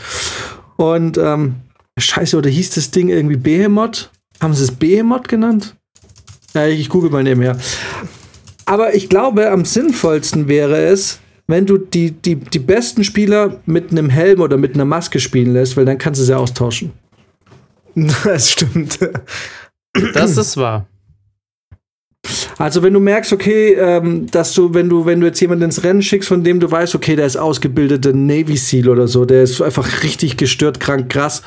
B: Und, ähm, scheiße, oder hieß das Ding irgendwie Behemoth? Haben sie es Behemoth genannt? Ja, ich, ich google mal nebenher. Aber ich glaube, am sinnvollsten wäre es, wenn du die, die, die besten Spieler mit einem Helm oder mit einer Maske spielen lässt, weil dann kannst du sie austauschen.
A: Das stimmt.
C: Das ist wahr.
B: Also wenn du merkst, okay, ähm, dass du, wenn du, wenn du jetzt jemanden ins Rennen schickst, von dem du weißt, okay, der ist ausgebildeter Navy SEAL oder so, der ist einfach richtig gestört, krank, krass,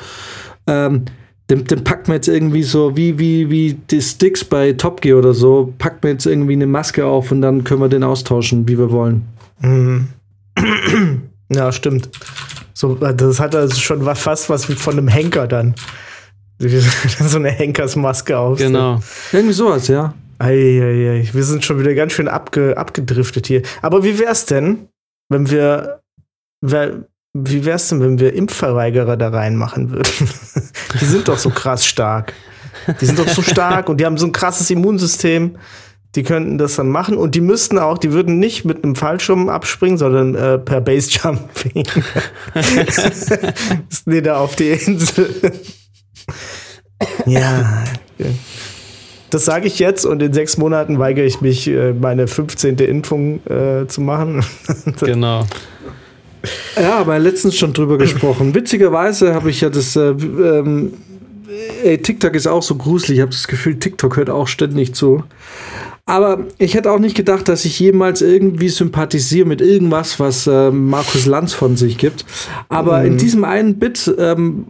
B: ähm, den, den packt man jetzt irgendwie so, wie, wie, wie die Sticks bei Top Gear oder so, packt man jetzt irgendwie eine Maske auf und dann können wir den austauschen, wie wir wollen.
A: Mhm. Ja, stimmt. So, das hat also schon fast was wie von einem Henker dann. so eine Henkersmaske auf.
C: Genau.
B: Irgendwie sowas, ja.
A: Eieiei, wir sind schon wieder ganz schön abge, abgedriftet hier. Aber wie wär's denn, wenn wir, wer, wie wär's denn, wenn wir Impfverweigerer da reinmachen würden? die sind doch so krass stark. Die sind doch so stark und die haben so ein krasses Immunsystem. Die könnten das dann machen und die müssten auch, die würden nicht mit einem Fallschirm abspringen, sondern äh, per Basejumping. nee, da auf die Insel. ja. Das sage ich jetzt und in sechs Monaten weigere ich mich, äh, meine 15. Impfung äh, zu machen.
C: Genau.
B: Ja, aber letztens schon drüber gesprochen. Witzigerweise habe ich ja das, äh, ähm, ey, TikTok ist auch so gruselig. Ich habe das Gefühl, TikTok hört auch ständig zu. Aber ich hätte auch nicht gedacht, dass ich jemals irgendwie sympathisiere mit irgendwas, was äh, Markus Lanz von sich gibt. Aber in diesem einen Bit ähm,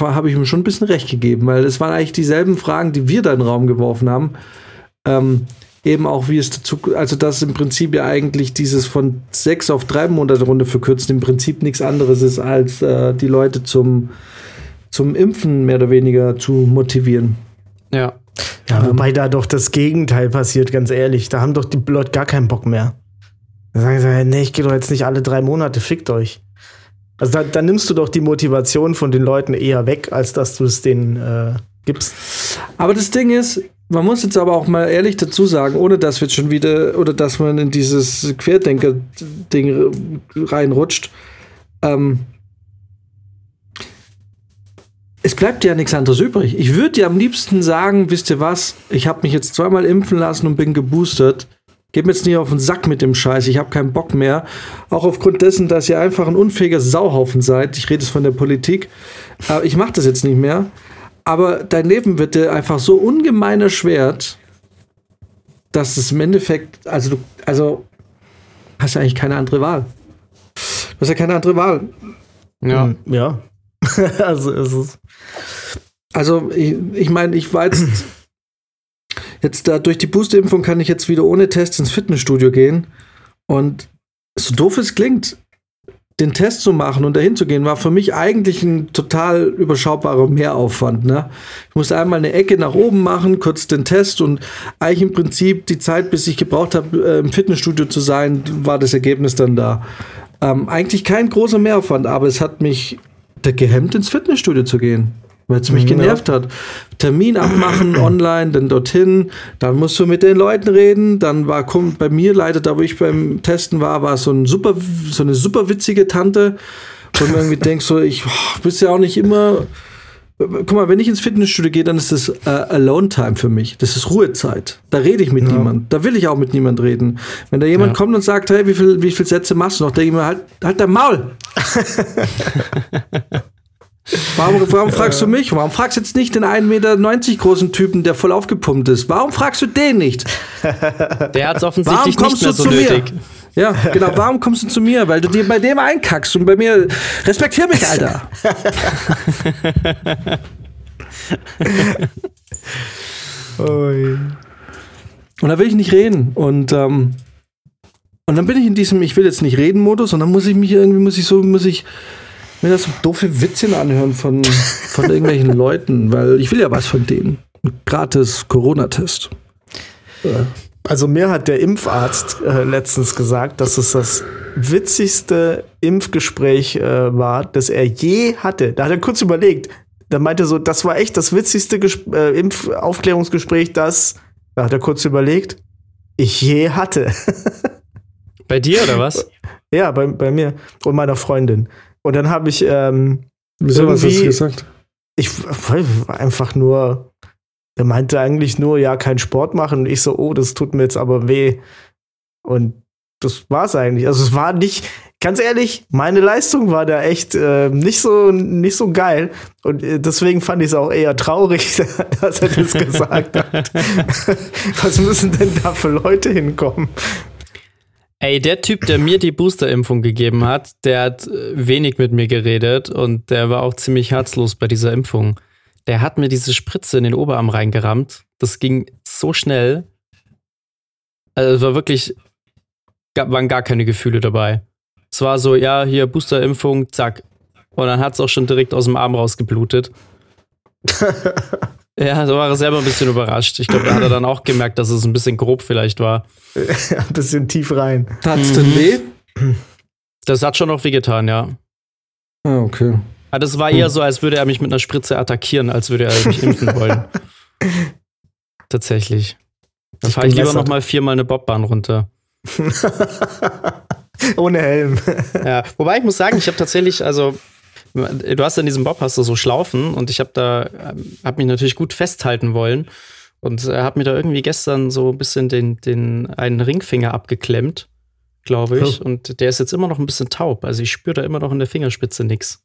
B: habe ich ihm schon ein bisschen recht gegeben, weil es waren eigentlich dieselben Fragen, die wir da in den Raum geworfen haben. Ähm, eben auch, wie es dazu, also dass im Prinzip ja eigentlich dieses von sechs auf drei Monate Runde verkürzt im Prinzip nichts anderes ist, als äh, die Leute zum, zum Impfen mehr oder weniger zu motivieren.
C: Ja.
A: Ja, wobei da doch das Gegenteil passiert, ganz ehrlich. Da haben doch die Leute gar keinen Bock mehr. Da sagen sie, nee, ich gehe doch jetzt nicht alle drei Monate, fickt euch. Also da, da nimmst du doch die Motivation von den Leuten eher weg, als dass du es denen äh, gibst.
B: Aber das Ding ist, man muss jetzt aber auch mal ehrlich dazu sagen, ohne dass wir schon wieder oder dass man in dieses Querdenker-Ding reinrutscht. Ähm, es bleibt ja nichts anderes übrig. Ich würde dir am liebsten sagen, wisst ihr was, ich habe mich jetzt zweimal impfen lassen und bin geboostert. Geht mir jetzt nicht auf den Sack mit dem Scheiß, ich habe keinen Bock mehr. Auch aufgrund dessen, dass ihr einfach ein unfähiger Sauhaufen seid. Ich rede jetzt von der Politik. Aber ich mache das jetzt nicht mehr. Aber dein Leben wird dir einfach so ungemein erschwert, dass es im Endeffekt, also du, also hast ja eigentlich keine andere Wahl. Du hast ja keine andere Wahl.
C: Ja.
A: Hm, ja. also es ist.
B: Also ich, ich meine, ich war jetzt, jetzt da durch die Boosterimpfung kann ich jetzt wieder ohne Test ins Fitnessstudio gehen. Und so doof es klingt, den Test zu machen und dahin zu gehen, war für mich eigentlich ein total überschaubarer Mehraufwand. Ne? Ich musste einmal eine Ecke nach oben machen, kurz den Test und eigentlich im Prinzip die Zeit, bis ich gebraucht habe, äh, im Fitnessstudio zu sein, war das Ergebnis dann da. Ähm, eigentlich kein großer Mehraufwand, aber es hat mich gehemmt, ins Fitnessstudio zu gehen. Weil es mich
A: Mhm,
B: genervt hat. Termin abmachen online, dann dorthin, dann musst du mit den Leuten reden, dann war kommt bei mir leider, da wo ich beim Testen war, war so ein super so eine super witzige Tante, wo man irgendwie denkt so, ich oh, bist ja auch nicht immer Guck mal, wenn ich ins Fitnessstudio gehe, dann ist das äh, Alone-Time für mich. Das ist Ruhezeit. Da rede ich mit
A: Ja.
B: niemand. Da will ich auch mit niemand reden. Wenn da jemand
C: Ja.
B: kommt und sagt, hey, wie viel, wie viel Sätze machst du noch, denke ich mir, halt, halt dein Maul. Warum, warum fragst du mich? Warum fragst du jetzt nicht den 1,90 Meter großen Typen, der voll aufgepumpt ist? Warum fragst du den nicht?
C: Der hat es
B: Warum
C: offensichtlich nicht
B: kommst
C: mehr
B: du
C: so
B: zu
C: nötig.
B: mir? Ja, genau. Warum kommst du zu mir? Weil du dir bei dem einkackst und bei mir. Respektier mich, Alter. Und da will ich nicht reden. Und, ähm, und dann bin ich in diesem Ich will jetzt nicht reden Modus und dann muss ich mich irgendwie, muss ich so, muss ich mir das so doofe Witzchen anhören von, von irgendwelchen Leuten, weil ich will ja was von denen. Ein gratis Corona-Test.
A: Also mir hat der Impfarzt äh, letztens gesagt, dass es das witzigste Impfgespräch äh, war, das er je hatte. Da hat er kurz überlegt. Da meinte er so, das war echt das witzigste Ges äh, Impfaufklärungsgespräch, das, da hat er kurz überlegt, ich je hatte.
C: Bei dir oder was?
A: ja, bei, bei mir und meiner Freundin. Und dann habe ich, ähm,
B: Wieso was hast du gesagt?
A: ich war einfach nur, er meinte eigentlich nur, ja, kein Sport machen. Und ich so, oh, das tut mir jetzt aber weh. Und das war's eigentlich. Also es war nicht, ganz ehrlich, meine Leistung war da echt äh, nicht so nicht so geil. Und äh, deswegen fand ich es auch eher traurig, dass er das gesagt hat. Was müssen denn da für Leute hinkommen?
C: Ey, der Typ, der mir die Boosterimpfung gegeben hat, der hat äh, wenig mit mir geredet und der war auch ziemlich herzlos bei dieser Impfung. Der hat mir diese Spritze in den Oberarm reingerammt. Das ging so schnell. Also es war wirklich, waren gar keine Gefühle dabei. Es war so, ja, hier Boosterimpfung, zack. Und dann hat es auch schon direkt aus dem Arm rausgeblutet. ja, da war er selber ein bisschen überrascht. Ich glaube, da hat er dann auch gemerkt, dass es ein bisschen grob vielleicht war.
A: Ein bisschen tief rein.
B: Tat's denn weh?
C: Das hat schon noch wehgetan, ja.
B: Ah, okay.
C: Aber das war eher so, als würde er mich mit einer Spritze attackieren, als würde er mich impfen wollen. Tatsächlich. Da
A: Dich
C: fahre ich lieber noch mal viermal eine Bobbahn runter.
A: Ohne Helm.
C: Ja, wobei ich muss sagen, ich habe tatsächlich, also du hast in diesem Bob hast du so Schlaufen und ich habe da, habe mich natürlich gut festhalten wollen und äh, habe mir da irgendwie gestern so ein bisschen den, den einen Ringfinger abgeklemmt, glaube ich,
A: Oh.
C: und der ist jetzt immer noch ein bisschen taub. Also ich spüre da immer noch in der Fingerspitze nichts.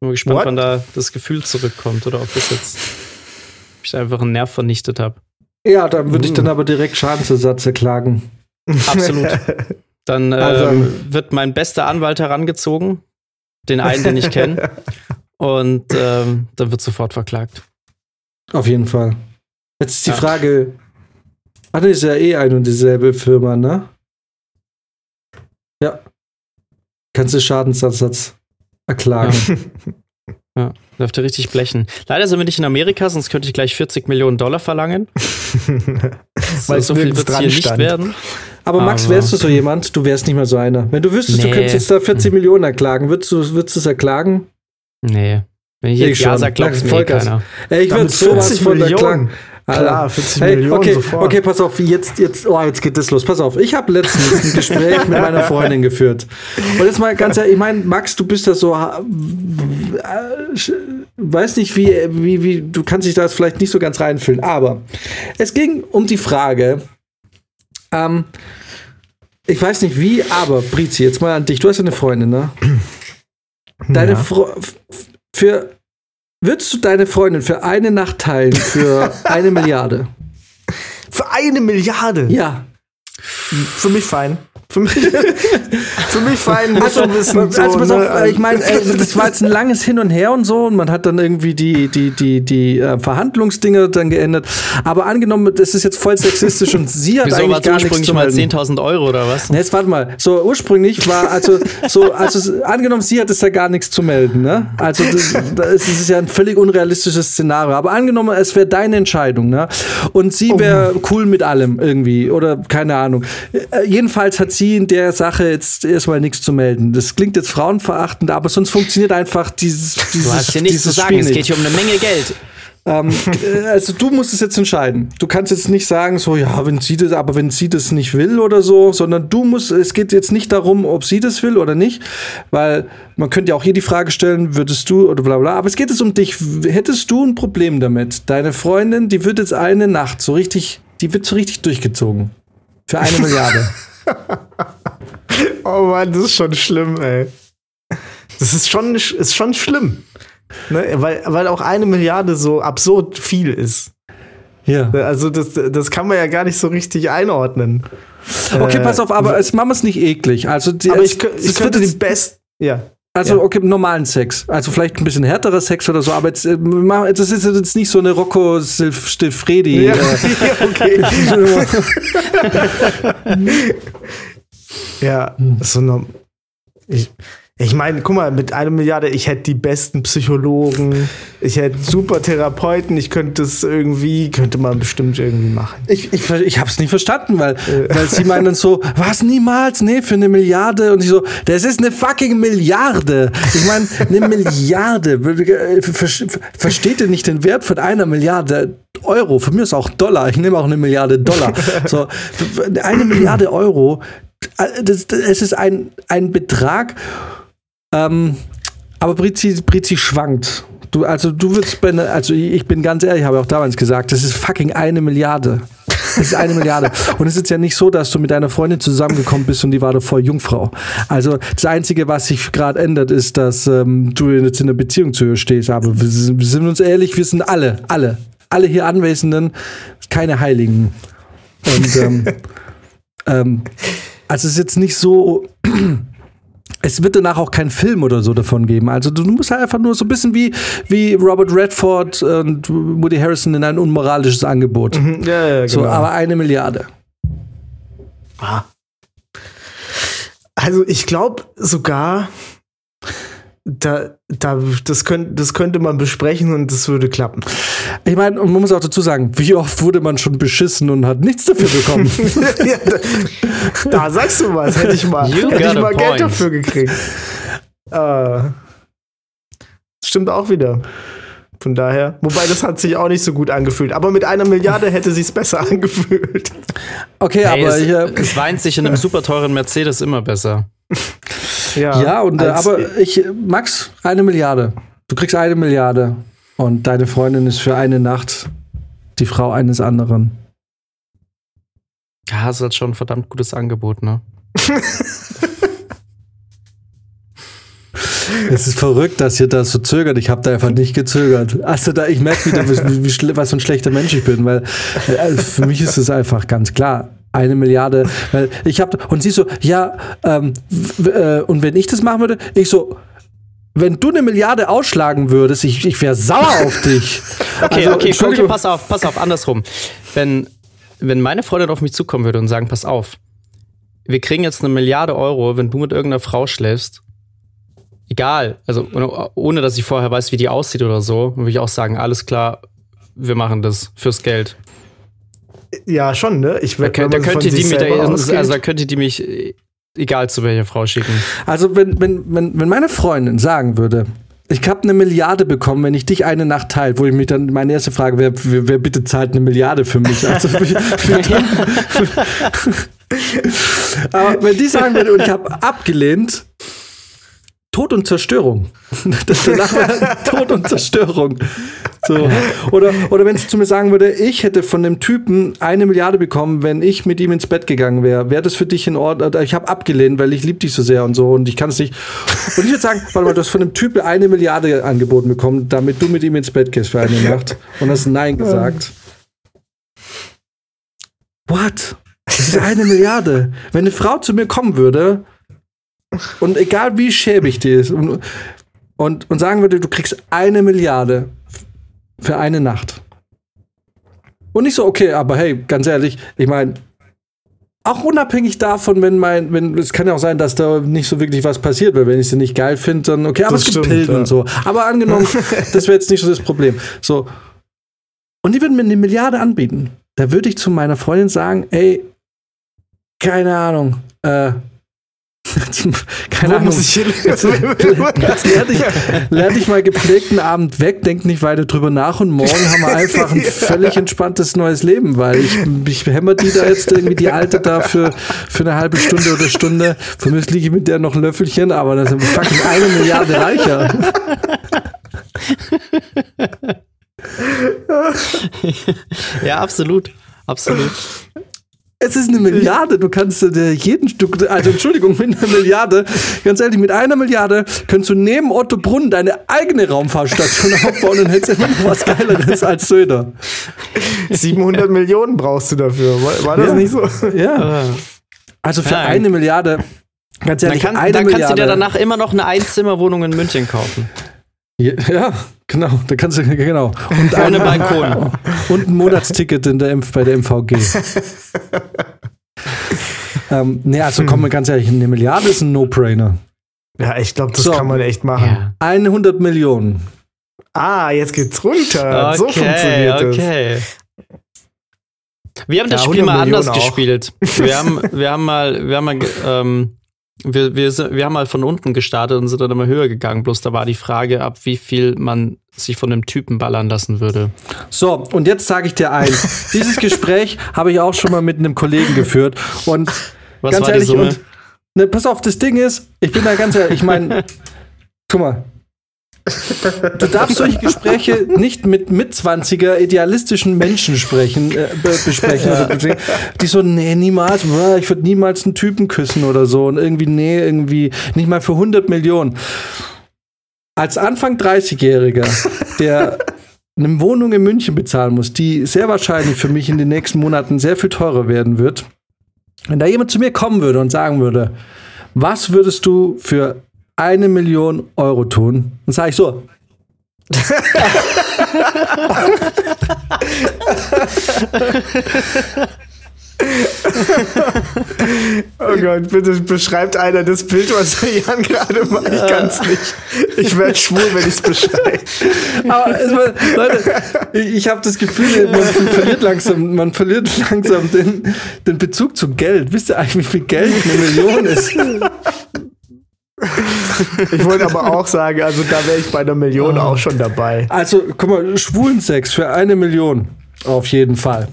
C: Bin mal gespannt,
A: What?
C: wann da das Gefühl zurückkommt oder ob das jetzt ob ich einfach einen Nerv vernichtet habe.
B: Ja, dann würde ich
A: Uh.
B: dann aber direkt Schadensersatz erklagen.
C: Absolut. Dann ähm,
B: Also-
C: wird mein bester Anwalt herangezogen, den einen, den ich kenne, und ähm, dann wird sofort verklagt.
B: Auf jeden Fall. Jetzt ist die
C: Ja.
B: Frage. Ah, das ist ja eh ein und dieselbe Firma, ne? Ja. Kannst du Schadensersatz erklagen?
C: Ja, dürfte richtig blechen. Leider sind wir nicht in Amerika, sonst könnte ich gleich 40 Millionen Dollar verlangen.
A: Weil es
C: so viel wird es hier nicht
A: stand.
C: werden.
B: Aber Max,
C: Aber-
B: wärst du so jemand? Du wärst nicht mal so einer. Wenn du wüsstest, du
C: Nee.
B: könntest jetzt da 40 Millionen erklagen, würdest du würdest du es erklagen?
C: Nee. Wenn ich
B: Ich
C: jetzt Ja
B: schon.
C: sage, glaubt es mir keiner.
B: Ey, ich würde sowas
A: 40
B: von
A: Millionen.
B: erklagen.
A: Klar, 40
B: Hey,
A: Millionen
B: okay,
A: sofort.
B: okay, pass auf, jetzt, jetzt, oh, jetzt geht das los. Pass auf, ich habe letztens ein Gespräch mit meiner Freundin geführt. Und jetzt mal ganz ehrlich, ich meine, Max, du bist da so, äh, weiß nicht, wie, wie, wie, du kannst dich da vielleicht nicht so ganz reinfühlen, aber es ging um die Frage, ähm, ich weiß nicht wie, aber Brizi, jetzt mal an dich, du hast ja eine Freundin, ne? Deine
A: Ja.
B: Fro f- für würdest du deine Freundin für eine Nacht teilen für eine Milliarde?
A: Für eine Milliarde.
B: Ja.
A: Für mich fein. Für mich, für mich fein. Muss
B: Also,
A: wissen,
B: also
A: so,
B: pass
A: ne?
B: auf, ich meine, das war jetzt ein langes Hin und Her und so und man hat dann irgendwie die, die, die, die äh, Verhandlungsdinge dann geändert. Aber angenommen, das ist jetzt voll sexistisch und sie hat
C: Wieso
B: eigentlich
C: war es
B: gar nichts
C: ursprünglich
B: zu
C: mal
B: melden.
C: 10.000 Euro oder was?
B: Na, Jetzt warte mal. So ursprünglich war also so also angenommen sie hat es ja gar nichts zu melden, ne? Also das, das ist ja ein völlig unrealistisches Szenario. Aber angenommen es wäre deine Entscheidung, ne? Und sie wäre cool mit allem irgendwie oder keine Ahnung. Äh, jedenfalls hat sie sie in der Sache jetzt erstmal nichts zu melden. Das klingt jetzt frauenverachtend, aber sonst funktioniert einfach dieses, dieses
C: Du hast hier nichts zu sagen,
B: Spiel
C: es
B: nicht.
C: geht hier um eine Menge Geld.
B: Ähm, äh, also du musst es jetzt entscheiden. Du kannst jetzt nicht sagen, so ja, wenn sie das, aber wenn sie das nicht will oder so, sondern du musst, es geht jetzt nicht darum, ob sie das will oder nicht, weil man könnte ja auch hier die Frage stellen, würdest du oder bla bla, aber es geht jetzt um dich. Hättest du ein Problem damit? Deine Freundin, die wird jetzt eine Nacht so richtig, die wird so richtig durchgezogen. Für eine Milliarde.
A: Oh Mann, das ist schon schlimm, ey. Das ist schon, ist schon schlimm. Ne? Weil, weil auch eine Milliarde so absurd viel ist.
B: Ja.
A: Also, das, das kann man ja gar nicht so richtig einordnen.
B: Okay,
A: Äh,
B: pass auf, aber es machen wir es nicht eklig. Also, die,
A: Aber
B: es,
A: ich, ich könnte die besten. Ja.
B: Also,
A: Ja.
B: okay, normalen Sex. Also vielleicht ein bisschen härterer Sex oder so, aber jetzt, äh, das ist jetzt nicht so eine Rocco Stilf- Stilfredi.
A: Ja,
B: Äh,
A: okay. ja, so norm- ich, ich meine, guck mal, mit einer Milliarde, ich hätte die besten Psychologen, ich hätte super Therapeuten, ich könnte es irgendwie, könnte man bestimmt irgendwie machen.
B: ich ich, ich habe es nicht verstanden, weil, weil sie meinen so, was niemals, nee, für eine Milliarde. Und ich so, das ist eine fucking Milliarde. Ich meine, eine Milliarde. Äh, ver- ver- Versteht ihr nicht den Wert von einer Milliarde Euro? Von mir ist auch Dollar. Ich nehme auch eine Milliarde Dollar. So, eine Milliarde Euro. äh, Das, das, es ist ein, ein Betrag. Ähm, aber Brizi, Brizi schwankt. Du, also du würdest also ich bin ganz ehrlich, habe auch damals gesagt, das ist fucking eine Milliarde. Das ist eine Milliarde. Und es ist ja nicht so, dass du mit deiner Freundin zusammengekommen bist und die war davor Jungfrau. Also das Einzige, was sich gerade ändert, ist, dass ähm, du jetzt in einer Beziehung zu ihr stehst. Aber wir sind, wir sind uns ehrlich, wir sind alle, alle, alle hier Anwesenden keine Heiligen. Und ähm, ähm, also es ist jetzt nicht so. Es wird danach auch keinen Film oder so davon geben. Also du musst halt einfach nur so ein bisschen wie, wie Robert Redford und Woody Harrison in ein unmoralisches Angebot.
A: Ja, ja,
B: So, aber eine Milliarde.
A: Ah. Also ich glaube sogar, da, da, das, könnt, das könnte man besprechen und das würde klappen.
B: Ich meine, und man muss auch dazu sagen, wie oft wurde man schon beschissen und hat nichts dafür bekommen?
A: ja, da, da sagst du was, hätte ich mal,
C: You
A: hätte ich mal Geld dafür gekriegt. Äh, stimmt auch wieder. Von daher, wobei das hat sich auch nicht so gut angefühlt. Aber mit einer Milliarde hätte sich's besser angefühlt.
B: Okay,
C: Hey,
B: aber
C: es,
B: ich, äh,
C: es weint sich in einem super teuren Mercedes immer besser.
B: Ja, und äh, aber ich, Max, eine Milliarde. Du kriegst eine Milliarde und deine Freundin ist für eine Nacht die Frau eines anderen.
C: Ja, das ist halt schon ein verdammt gutes Angebot, ne?
B: Es ist verrückt, dass ihr da so zögert. Ich habe da einfach nicht gezögert. Also da, ich merke wieder, wie, wie, was für ein schlechter Mensch ich bin, weil äh, für mich ist es einfach ganz klar. Eine Milliarde, weil ich habe und sie so, ja, ähm, äh, und wenn ich das machen würde, ich so, wenn du eine Milliarde ausschlagen würdest, ich, ich wäre sauer auf dich.
C: Okay,
B: Also,
C: okay, okay, pass auf, pass auf, andersrum. Wenn, wenn meine Freundin auf mich zukommen würde und sagen, pass auf, wir kriegen jetzt eine Milliarde Euro, wenn du mit irgendeiner Frau schläfst, egal, also ohne, ohne dass ich vorher weiß, wie die aussieht oder so, würde ich auch sagen, alles klar, wir machen das fürs Geld.
A: Ja, schon, ne? Ich
C: Da, könnt, da
A: man von
C: könnte die da,
A: selber
C: also da könnte die mich äh, egal zu welcher Frau schicken.
B: Also wenn, wenn, wenn, wenn meine Freundin sagen würde, ich habe eine Milliarde bekommen, wenn ich dich eine Nacht teilt, wo ich mich dann, meine erste Frage wäre, wer, wer bitte zahlt eine Milliarde für mich? Also, aber wenn die sagen würde, und ich habe abgelehnt, Tod und Zerstörung. Das danach Tod und Zerstörung. So. Oder, oder wenn sie zu mir sagen würde, ich hätte von dem Typen eine Milliarde bekommen, wenn ich mit ihm ins Bett gegangen wäre, wäre das für dich in Ordnung? Ich habe abgelehnt, weil ich liebe dich so sehr und so und ich kann es nicht. Und ich würde sagen, warte mal, du hast von dem Typen eine Milliarde angeboten bekommen, damit du mit ihm ins Bett gehst für eine Nacht und hast Nein gesagt. What? Das ist eine Milliarde. Wenn eine Frau zu mir kommen würde und egal wie schäbig die ist und, und, und sagen würde, du kriegst eine Milliarde für eine Nacht. Und nicht so, okay, aber hey, ganz ehrlich, ich meine, auch unabhängig davon, wenn mein, wenn, es kann ja auch sein, dass da nicht so wirklich was passiert, weil wenn ich sie nicht geil finde, dann okay, aber
A: Das
B: es gibt
A: stimmt,
B: Pillen
A: ja.
B: und so. Aber angenommen, das wäre jetzt nicht so das Problem. So. Und die würden mir eine Milliarde anbieten. Da würde ich zu meiner Freundin sagen, ey, keine Ahnung. Äh, keine
A: Wo
B: Ahnung.
A: muss ich hin?
B: Jetzt lerne ich, lerne ich mal gepflegten Abend weg, denk nicht weiter drüber nach und morgen haben wir einfach ein völlig entspanntes neues Leben, weil ich, ich hämmer die da jetzt irgendwie die alte da für, für eine halbe Stunde oder Stunde. Aus liege ich mit der noch ein Löffelchen, aber das sind wir fucking eine Milliarde reicher.
C: ja, absolut. Absolut.
B: Es ist eine Milliarde, du kannst dir jeden Stück, also Entschuldigung, mit einer Milliarde, ganz ehrlich, mit einer Milliarde könntest du neben Otto Brunn deine eigene Raumfahrstation aufbauen und hättest immer noch was Geileres als Söder.
A: 700 Millionen brauchst du dafür. War, war das
B: Ja.
A: nicht so?
B: Ja. Also für
C: Ja.
B: eine Milliarde, ganz
C: Dann,
B: ehrlich,
C: kann,
B: eine
C: dann kannst
B: Milliarde.
C: du dir danach immer noch eine Einzimmerwohnung in München kaufen.
B: Ja, genau, da kannst du, genau. Und
C: Ohne Balkon.
B: Und ein Monatsticket in der, bei der MVG. ähm, nee, also komm mal ganz ehrlich, eine Milliarde ist ein No-Brainer.
A: Ja, ich glaube, das
B: So.
A: kann man echt machen.
C: Ja.
B: 100 Millionen.
A: Ah, jetzt geht's runter. so
C: Okay,
A: funktioniert das.
C: okay. Wir haben das
A: Ja,
C: Spiel
A: 100
C: mal anders
A: Millionen auch.
C: gespielt. Wir haben, wir haben mal, wir haben mal, ähm, wir, wir, wir haben mal von unten gestartet und sind dann immer höher gegangen. Bloß da war die Frage, ab wie viel man sich von dem Typen ballern lassen würde.
B: So, und jetzt sage ich dir eins. Dieses Gespräch habe ich auch schon mal mit einem Kollegen geführt. Und
C: Was
B: ganz
C: war
B: ehrlich,
C: die Summe?
B: und ne, pass auf, das Ding ist, ich bin da ganz ehrlich, ich meine, guck mal. Du darfst solche Gespräche nicht mit Mitzwanziger idealistischen Menschen sprechen, äh, be besprechen, oder besprechen, die so, nee, niemals, boah, ich würde niemals einen Typen küssen oder so und irgendwie, nee, irgendwie, nicht mal für 100 Millionen. Als Anfang 30-Jähriger, der eine Wohnung in München bezahlen muss, die sehr wahrscheinlich für mich in den nächsten Monaten sehr viel teurer werden wird, wenn da jemand zu mir kommen würde und sagen würde, was würdest du für eine Million Euro tun? Dann sage ich so,
A: Oh Gott, bitte beschreibt einer das Bild, was Jan gerade macht. Ich kann's nicht. Ich werde schwul, wenn ich's beschreibe.
B: aber es war, Leute, ich, ich habe das Gefühl, man verliert langsam, man verliert langsam den, den Bezug zu Geld. Wisst ihr eigentlich, wie viel Geld eine Million ist?
A: Ich wollte aber auch sagen, also da wäre ich bei einer Million auch schon dabei.
B: Also, guck mal, Schwulensex für eine Million. Auf jeden Fall.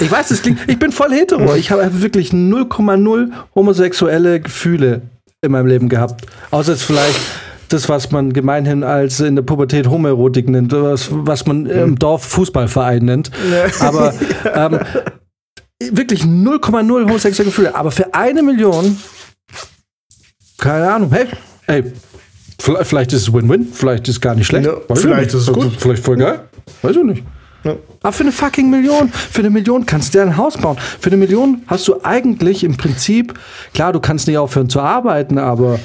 B: Ich weiß, das klingt, ich bin voll hetero. Ich habe wirklich 0,0 homosexuelle Gefühle in meinem Leben gehabt. Außer jetzt vielleicht das, was man gemeinhin als in der Pubertät Homoerotik nennt, was, was man im Dorf Fußballverein nennt. Aber ähm, wirklich 0,0 homosexuelle Gefühle. Aber für eine Million, keine Ahnung, hey, hey, vielleicht, ist es Win-Win, vielleicht ist es gar nicht schlecht.
A: Ja, vielleicht
B: nicht.
A: ist es gut.
B: Vielleicht voll geil. Weiß ich nicht.
A: Ja.
B: Aber für eine fucking Million, für eine Million kannst du dir ein Haus bauen. Für eine Million hast du eigentlich im Prinzip, klar, du kannst nicht aufhören zu arbeiten, aber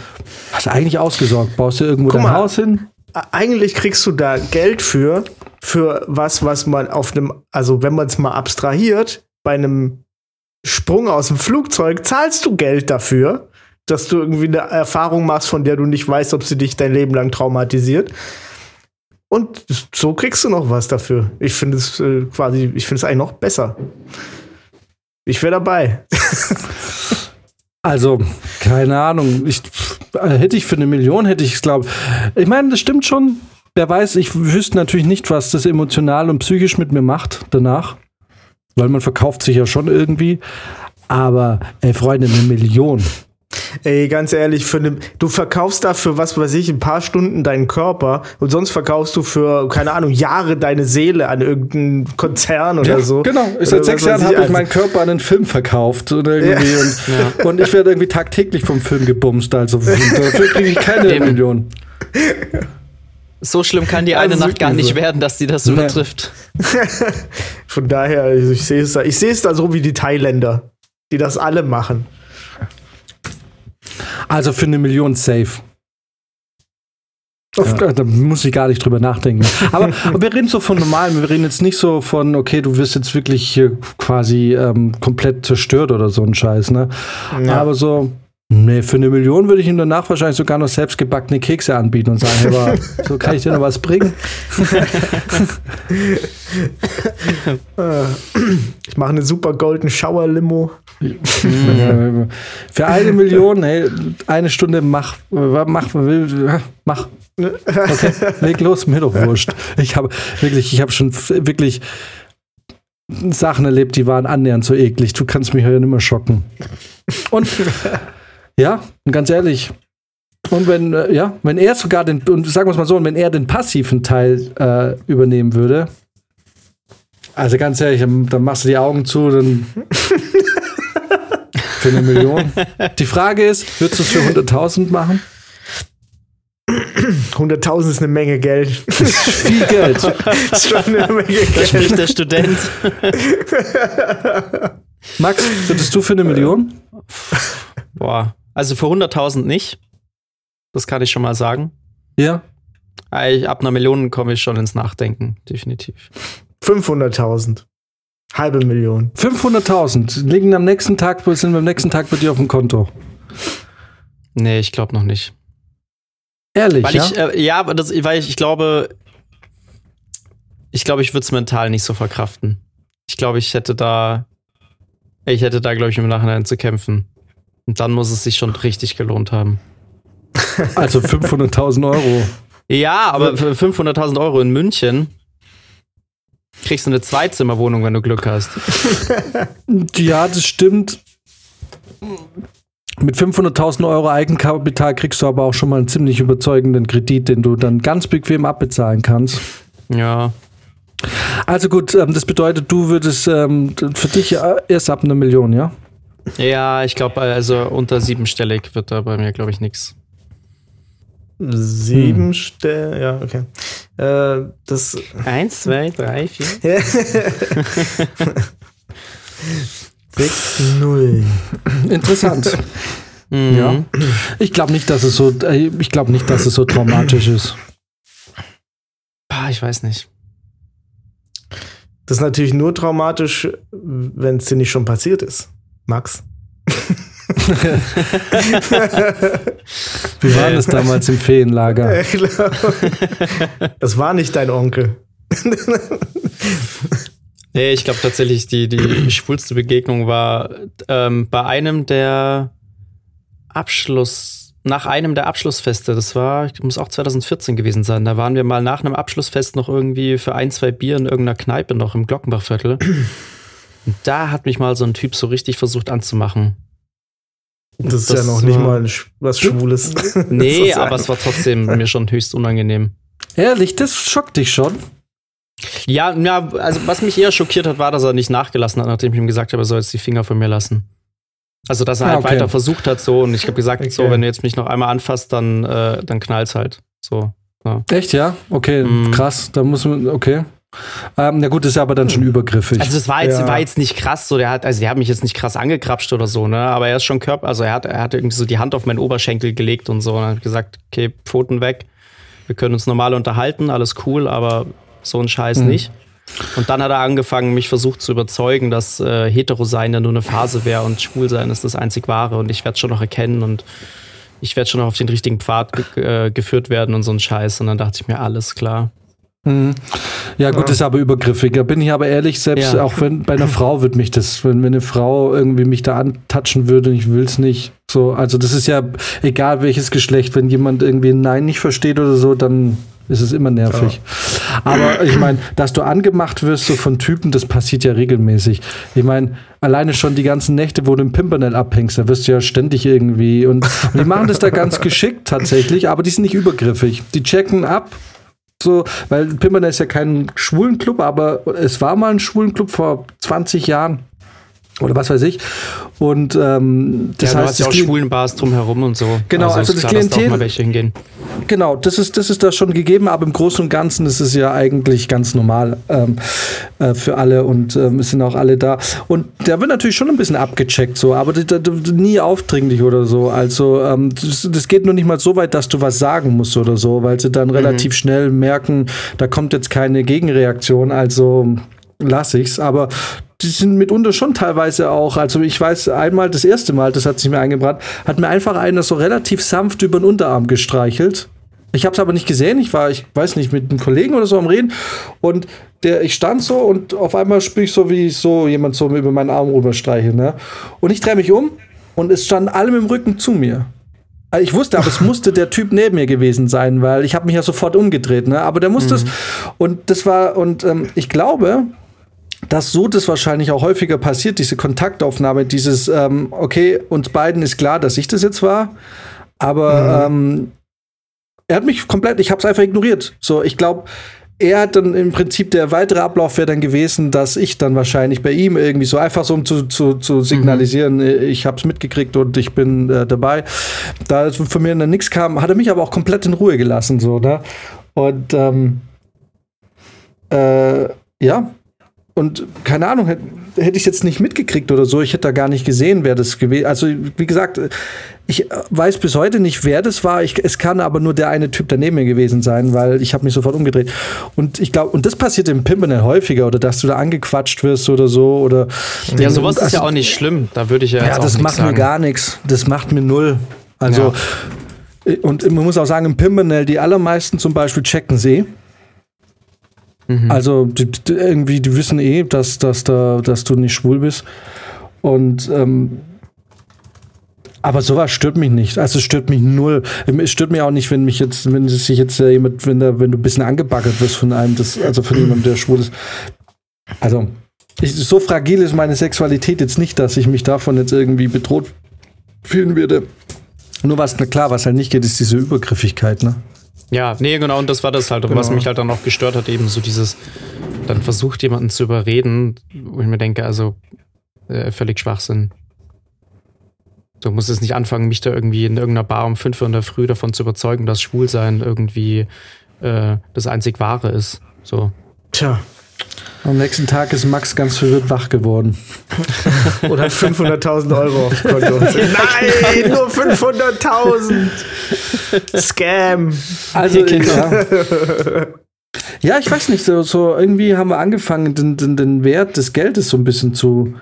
B: hast eigentlich ausgesorgt. Baust du irgendwo
A: Guck
B: dein
A: mal.
B: Haus hin?
A: Eigentlich kriegst du da Geld für, für was, was man auf einem, also wenn man es mal abstrahiert, bei einem Sprung aus dem Flugzeug zahlst du Geld dafür, dass du irgendwie eine Erfahrung machst, von der du nicht weißt, ob sie dich dein Leben lang traumatisiert. Und so kriegst du noch was dafür. Ich finde es äh, quasi, ich finde es eigentlich noch besser. Ich wäre dabei.
B: Also, keine Ahnung. Ich, pff, hätte ich für eine Million, hätte ich es, glaube ich. meine, das stimmt schon. Wer weiß, ich wüsste natürlich nicht, was das emotional und psychisch mit mir macht danach. Weil man verkauft sich ja schon irgendwie. Aber, ey, Freunde, eine Million.
A: Ey, ganz ehrlich, für ne, du verkaufst dafür, was weiß ich, ein paar Stunden deinen Körper und sonst verkaufst du für, keine Ahnung, Jahre deine Seele an irgendeinen Konzern oder so.
B: Genau.
A: Oder
B: Seit sechs Jahren habe ich
A: also-
B: meinen Körper an einen Film verkauft oder irgendwie. Und, und ich werde irgendwie tagtäglich vom Film gebumst. Also dafür kriege ich keine
C: Eben.
B: Million.
C: So schlimm kann die eine
A: Also
C: Nacht gar nicht
A: so.
C: werden, dass sie das übertrifft.
A: Von daher, also ich sehe es da, ich sehe es da so wie die Thailänder, die das alle machen.
B: Also für eine Million safe. Auf, Da muss ich gar nicht drüber nachdenken. Aber, aber wir reden so von normalen, wir reden jetzt nicht so von, okay, du wirst jetzt wirklich hier quasi ähm, komplett zerstört oder so ein Scheiß, ne?
A: Ja.
B: Aber so Nee, für eine Million würde ich ihm danach wahrscheinlich sogar noch selbstgebackene Kekse anbieten und sagen, hey, aber, so kann ich dir noch was bringen.
A: ich mache eine super Golden Shower Limo.
B: Für eine Million, hey, eine Stunde mach, mach, mach. Okay, leg los, mir doch wurscht. Ich habe wirklich, ich habe schon wirklich Sachen erlebt, die waren annähernd so eklig. Du kannst mich heute nicht mehr schocken. Und ja, ganz ehrlich. Und wenn, äh, ja, wenn er sogar den, und sagen wir es mal so, wenn er den passiven Teil äh, übernehmen würde, also ganz ehrlich, dann machst du die Augen zu, dann für eine Million. Die Frage ist, würdest du es für 100.000 machen?
A: 100.000 ist eine Menge Geld.
B: Viel Geld.
C: ist schon eine Menge Geld. Da spricht der Student.
B: Max, würdest du für eine Million?
C: Boah, also für 100.000 nicht. Das kann ich schon mal sagen.
B: Ja.
C: Ab einer Million komme ich schon ins Nachdenken, definitiv.
A: 500.000. Halbe Million.
B: 500.000 liegen am nächsten Tag, sind am nächsten Tag bei dir auf dem Konto.
C: Nee, ich glaube noch nicht.
B: Ehrlich,
C: weil
B: ja?
C: Ich, äh, ja, das, weil ich, ich glaube, ich glaube, ich würde es mental nicht so verkraften. Ich glaube, ich hätte da, ich hätte da, glaube ich, im Nachhinein zu kämpfen. Und dann muss es sich schon richtig gelohnt haben.
B: Also 500.000 Euro.
C: Ja, aber für 500.000 Euro in München kriegst du eine Zweizimmerwohnung, wenn du Glück hast.
B: ja, das stimmt. Mit 500.000 Euro Eigenkapital kriegst du aber auch schon mal einen ziemlich überzeugenden Kredit, den du dann ganz bequem abbezahlen kannst.
C: Ja.
B: Also gut, ähm, das bedeutet, du würdest ähm, für dich erst ab einer Million, ja?
C: Ja, ich glaube, also unter siebenstellig wird da bei mir, glaube ich, nichts.
A: Siebenstellig, hm. ja, okay. Äh, das
C: Eins, zwei, drei, vier.
A: 6-0.
B: Interessant.
C: Mhm.
B: Ja. Ich glaube nicht, dass es so, äh, ich glaube nicht, dass es so traumatisch ist.
C: Ah, ich weiß nicht.
A: Das ist natürlich nur traumatisch, wenn es dir nicht schon passiert ist, Max.
B: Wie war das damals im Feenlager?
A: Das war nicht dein Onkel.
C: Nee, ich glaube tatsächlich, die, die schwulste Begegnung war ähm, bei einem der Abschluss, nach einem der Abschlussfeste. Das war, muss auch 2014 gewesen sein. Da waren wir mal nach einem Abschlussfest noch irgendwie für ein, zwei Bier in irgendeiner Kneipe noch im Glockenbachviertel. Und da hat mich mal so ein Typ so richtig versucht anzumachen.
A: Das ist das ja noch nicht mal was Schwules.
C: Nee, aber es war trotzdem mir schon höchst unangenehm.
B: Ehrlich, das schockt dich schon?
C: Ja, ja, also was mich eher schockiert hat, war, dass er nicht nachgelassen hat, nachdem ich ihm gesagt habe, er soll jetzt die Finger von mir lassen. Also, dass er ah, halt okay. weiter versucht hat, so, und ich habe gesagt, okay. so, wenn du jetzt mich noch einmal anfasst, dann, äh, dann knallt's halt. So.
B: Ja. Echt, ja? Okay, mm. krass. Da muss man, okay. Ähm, na gut, ist ja aber dann schon übergriffig.
C: Also es war jetzt, ja. war jetzt nicht krass, so der hat, also der hat mich jetzt nicht krass angekrapscht oder so, ne? Aber er ist schon Körper, also er hat, er hat irgendwie so die Hand auf meinen Oberschenkel gelegt und so und hat gesagt, okay, Pfoten weg, wir können uns normal unterhalten, alles cool, aber so ein Scheiß mhm. nicht. Und dann hat er angefangen, mich versucht zu überzeugen, dass äh, hetero sein ja nur eine Phase wäre und schwul sein ist das einzig wahre und ich werde schon noch erkennen und ich werde schon noch auf den richtigen Pfad ge äh, geführt werden und so ein Scheiß. Und dann dachte ich mir, alles klar.
B: Mhm. Ja, gut, ja. ist aber übergriffig. Da bin ich aber ehrlich, selbst ja. auch wenn bei einer Frau wird mich das, wenn, wenn eine Frau irgendwie mich da antatschen würde und ich will es nicht. So, also das ist ja egal welches Geschlecht, wenn jemand irgendwie ein Nein nicht versteht oder so, dann ist es immer nervig. Ja. Aber ich meine, dass du angemacht wirst so von Typen, das passiert ja regelmäßig. Ich meine, alleine schon die ganzen Nächte, wo du im Pimpernel abhängst, da wirst du ja ständig irgendwie und, und die machen das da ganz geschickt tatsächlich, aber die sind nicht übergriffig. Die checken ab, so, weil Pimpernel ist ja kein schwulen Club, aber es war mal ein schwulen Club vor 20 Jahren oder was weiß ich. Und ähm,
C: das ja, heißt, du hast ja auch schwulen Bars drumherum und so.
B: Genau, also, also das klar, Klientel.
C: mal welche hingehen.
B: Genau, das ist, das ist da schon gegeben, aber im Großen und Ganzen ist es ja eigentlich ganz normal ähm, äh, für alle und ähm, es sind auch alle da. Und der wird natürlich schon ein bisschen abgecheckt, so, aber die, die, nie aufdringlich oder so. Also ähm, das, das, geht nur nicht mal so weit, dass du was sagen musst oder so, weil sie dann mhm. relativ schnell merken, da kommt jetzt keine Gegenreaktion, also lass ich's. Aber die sind mitunter schon teilweise auch, also ich weiß einmal, das erste Mal, das hat sich mir eingebrannt, hat mir einfach einer so relativ sanft über den Unterarm gestreichelt. Ich habe es aber nicht gesehen. Ich war, ich weiß nicht, mit einem Kollegen oder so am Reden. Und der, ich stand so und auf einmal spüre ich so, wie so jemand so über meinen Arm rüberstreichelt. Ne? Und ich drehe mich um und es standen alle mit dem Rücken zu mir. Also ich wusste, aber es musste der Typ neben mir gewesen sein, weil ich habe mich ja sofort umgedreht. Ne? Aber der musste es. Und das war, und ähm, ich glaube, dass so das wahrscheinlich auch häufiger passiert, diese Kontaktaufnahme, dieses, ähm, okay, uns beiden ist klar, dass ich das jetzt war, aber ähm, er hat mich komplett, ich habe es einfach ignoriert. So, ich glaube, er hat dann im Prinzip der weitere Ablauf wäre dann gewesen, dass ich dann wahrscheinlich bei ihm irgendwie so einfach so um zu, zu, zu signalisieren, ich habe es mitgekriegt und ich bin äh, dabei. Da von mir dann nichts kam, hat er mich aber auch komplett in Ruhe gelassen, so, ne? Und ähm, äh, ja, und keine Ahnung, hätte hätt ich jetzt nicht mitgekriegt oder so, ich hätte da gar nicht gesehen, wer das gewesen Also, wie gesagt, ich weiß bis heute nicht, wer das war. Ich, es kann aber nur der eine Typ daneben mir gewesen sein, weil ich habe mich sofort umgedreht. Und ich glaube, und das passiert im Pimpernel häufiger, oder dass du da angequatscht wirst oder so. Oder
C: ja, sowas also, ist ja auch nicht schlimm. Da würde ich ja.
B: Ja, das macht sagen. mir gar nichts. Das macht mir null. Also, ja. und man muss auch sagen, im Pimpernel, die allermeisten zum Beispiel checken sie. Mhm. Also die, die, irgendwie, die wissen eh, dass, dass, da, dass du nicht schwul bist. Und ähm, aber sowas stört mich nicht. Also es stört mich null. Es stört mich auch nicht, wenn mich jetzt, wenn sich jetzt jemand, wenn, da, wenn du ein bisschen angebaggert wirst von einem, das, also von jemandem, der schwul ist. Also, ich, so fragil ist meine Sexualität jetzt nicht, dass ich mich davon jetzt irgendwie bedroht fühlen würde. Nur was, na klar, was halt nicht geht, ist diese Übergriffigkeit, ne?
C: Ja, nee, genau, und das war das halt, genau. was mich halt dann auch gestört hat, eben so dieses, dann versucht jemanden zu überreden, wo ich mir denke, also äh, völlig Schwachsinn. Du musst jetzt nicht anfangen, mich da irgendwie in irgendeiner Bar um 5 Uhr in der Früh davon zu überzeugen, dass Schwulsein irgendwie äh, das einzig Wahre ist. So.
B: Tja. Am nächsten Tag ist Max ganz verwirrt wach geworden.
A: Und hat 500.000 Euro auf Konto. Nein, nur 500.000. Scam.
B: Also, ja. ja, ich weiß nicht, so, so irgendwie haben wir angefangen, den, den, den Wert des Geldes so ein bisschen zu,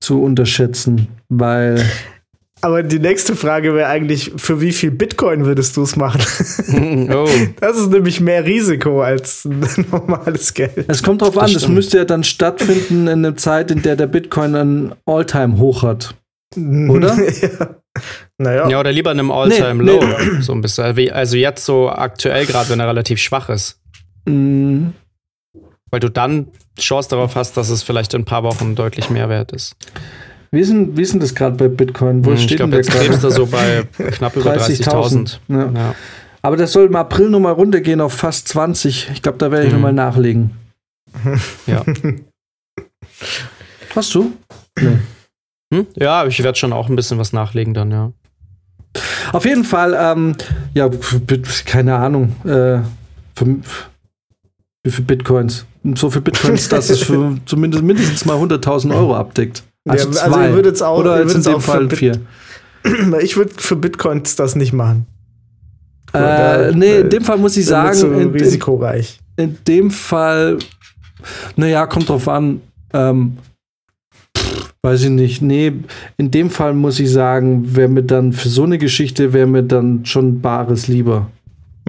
B: zu unterschätzen, weil
A: aber die nächste Frage wäre eigentlich, für wie viel Bitcoin würdest du es machen? Oh. Das ist nämlich mehr Risiko als normales Geld.
B: Es kommt drauf das an, stimmt. das müsste ja dann stattfinden in einer Zeit, in der der Bitcoin ein All-Time-Hoch hat. Oder?
C: ja. Naja. Ja, oder lieber in einem All-Time-Low. Nee, so ein bisschen. Also jetzt so aktuell gerade, wenn er relativ schwach ist. Mhm. Weil du dann Chance darauf hast, dass es vielleicht in ein paar Wochen deutlich mehr wert ist.
B: Denn, wie ist denn das gerade bei Bitcoin?
C: Wo hm, steht ich glaube, jetzt krebst er so bei knapp über 30.000.
B: 30 ja. ja. Aber das soll im April nochmal runtergehen auf fast 20. Ich glaube, da werde ich mhm. nochmal nachlegen.
C: Ja.
B: Hast du?
C: Nee. Hm? Ja, ich werde schon auch ein bisschen was nachlegen dann, ja.
B: Auf jeden Fall, ähm, ja, keine Ahnung, äh, für, wie viel Bitcoins? So viel Bitcoins, dass es für zumindest mindestens mal 100.000 Euro abdeckt.
A: Also, ja, also ihr würdet es auch, Oder jetzt in dem Fall vier. Ich würde für Bitcoins das nicht machen.
B: Äh, nee, in dem Fall muss ich sagen,
A: so in, risikoreich.
B: In, in, dem Fall, naja, kommt drauf an. Ähm, weiß ich nicht. Nee, in dem Fall muss ich sagen, wäre mir dann für so eine Geschichte wäre mir dann schon Bares lieber.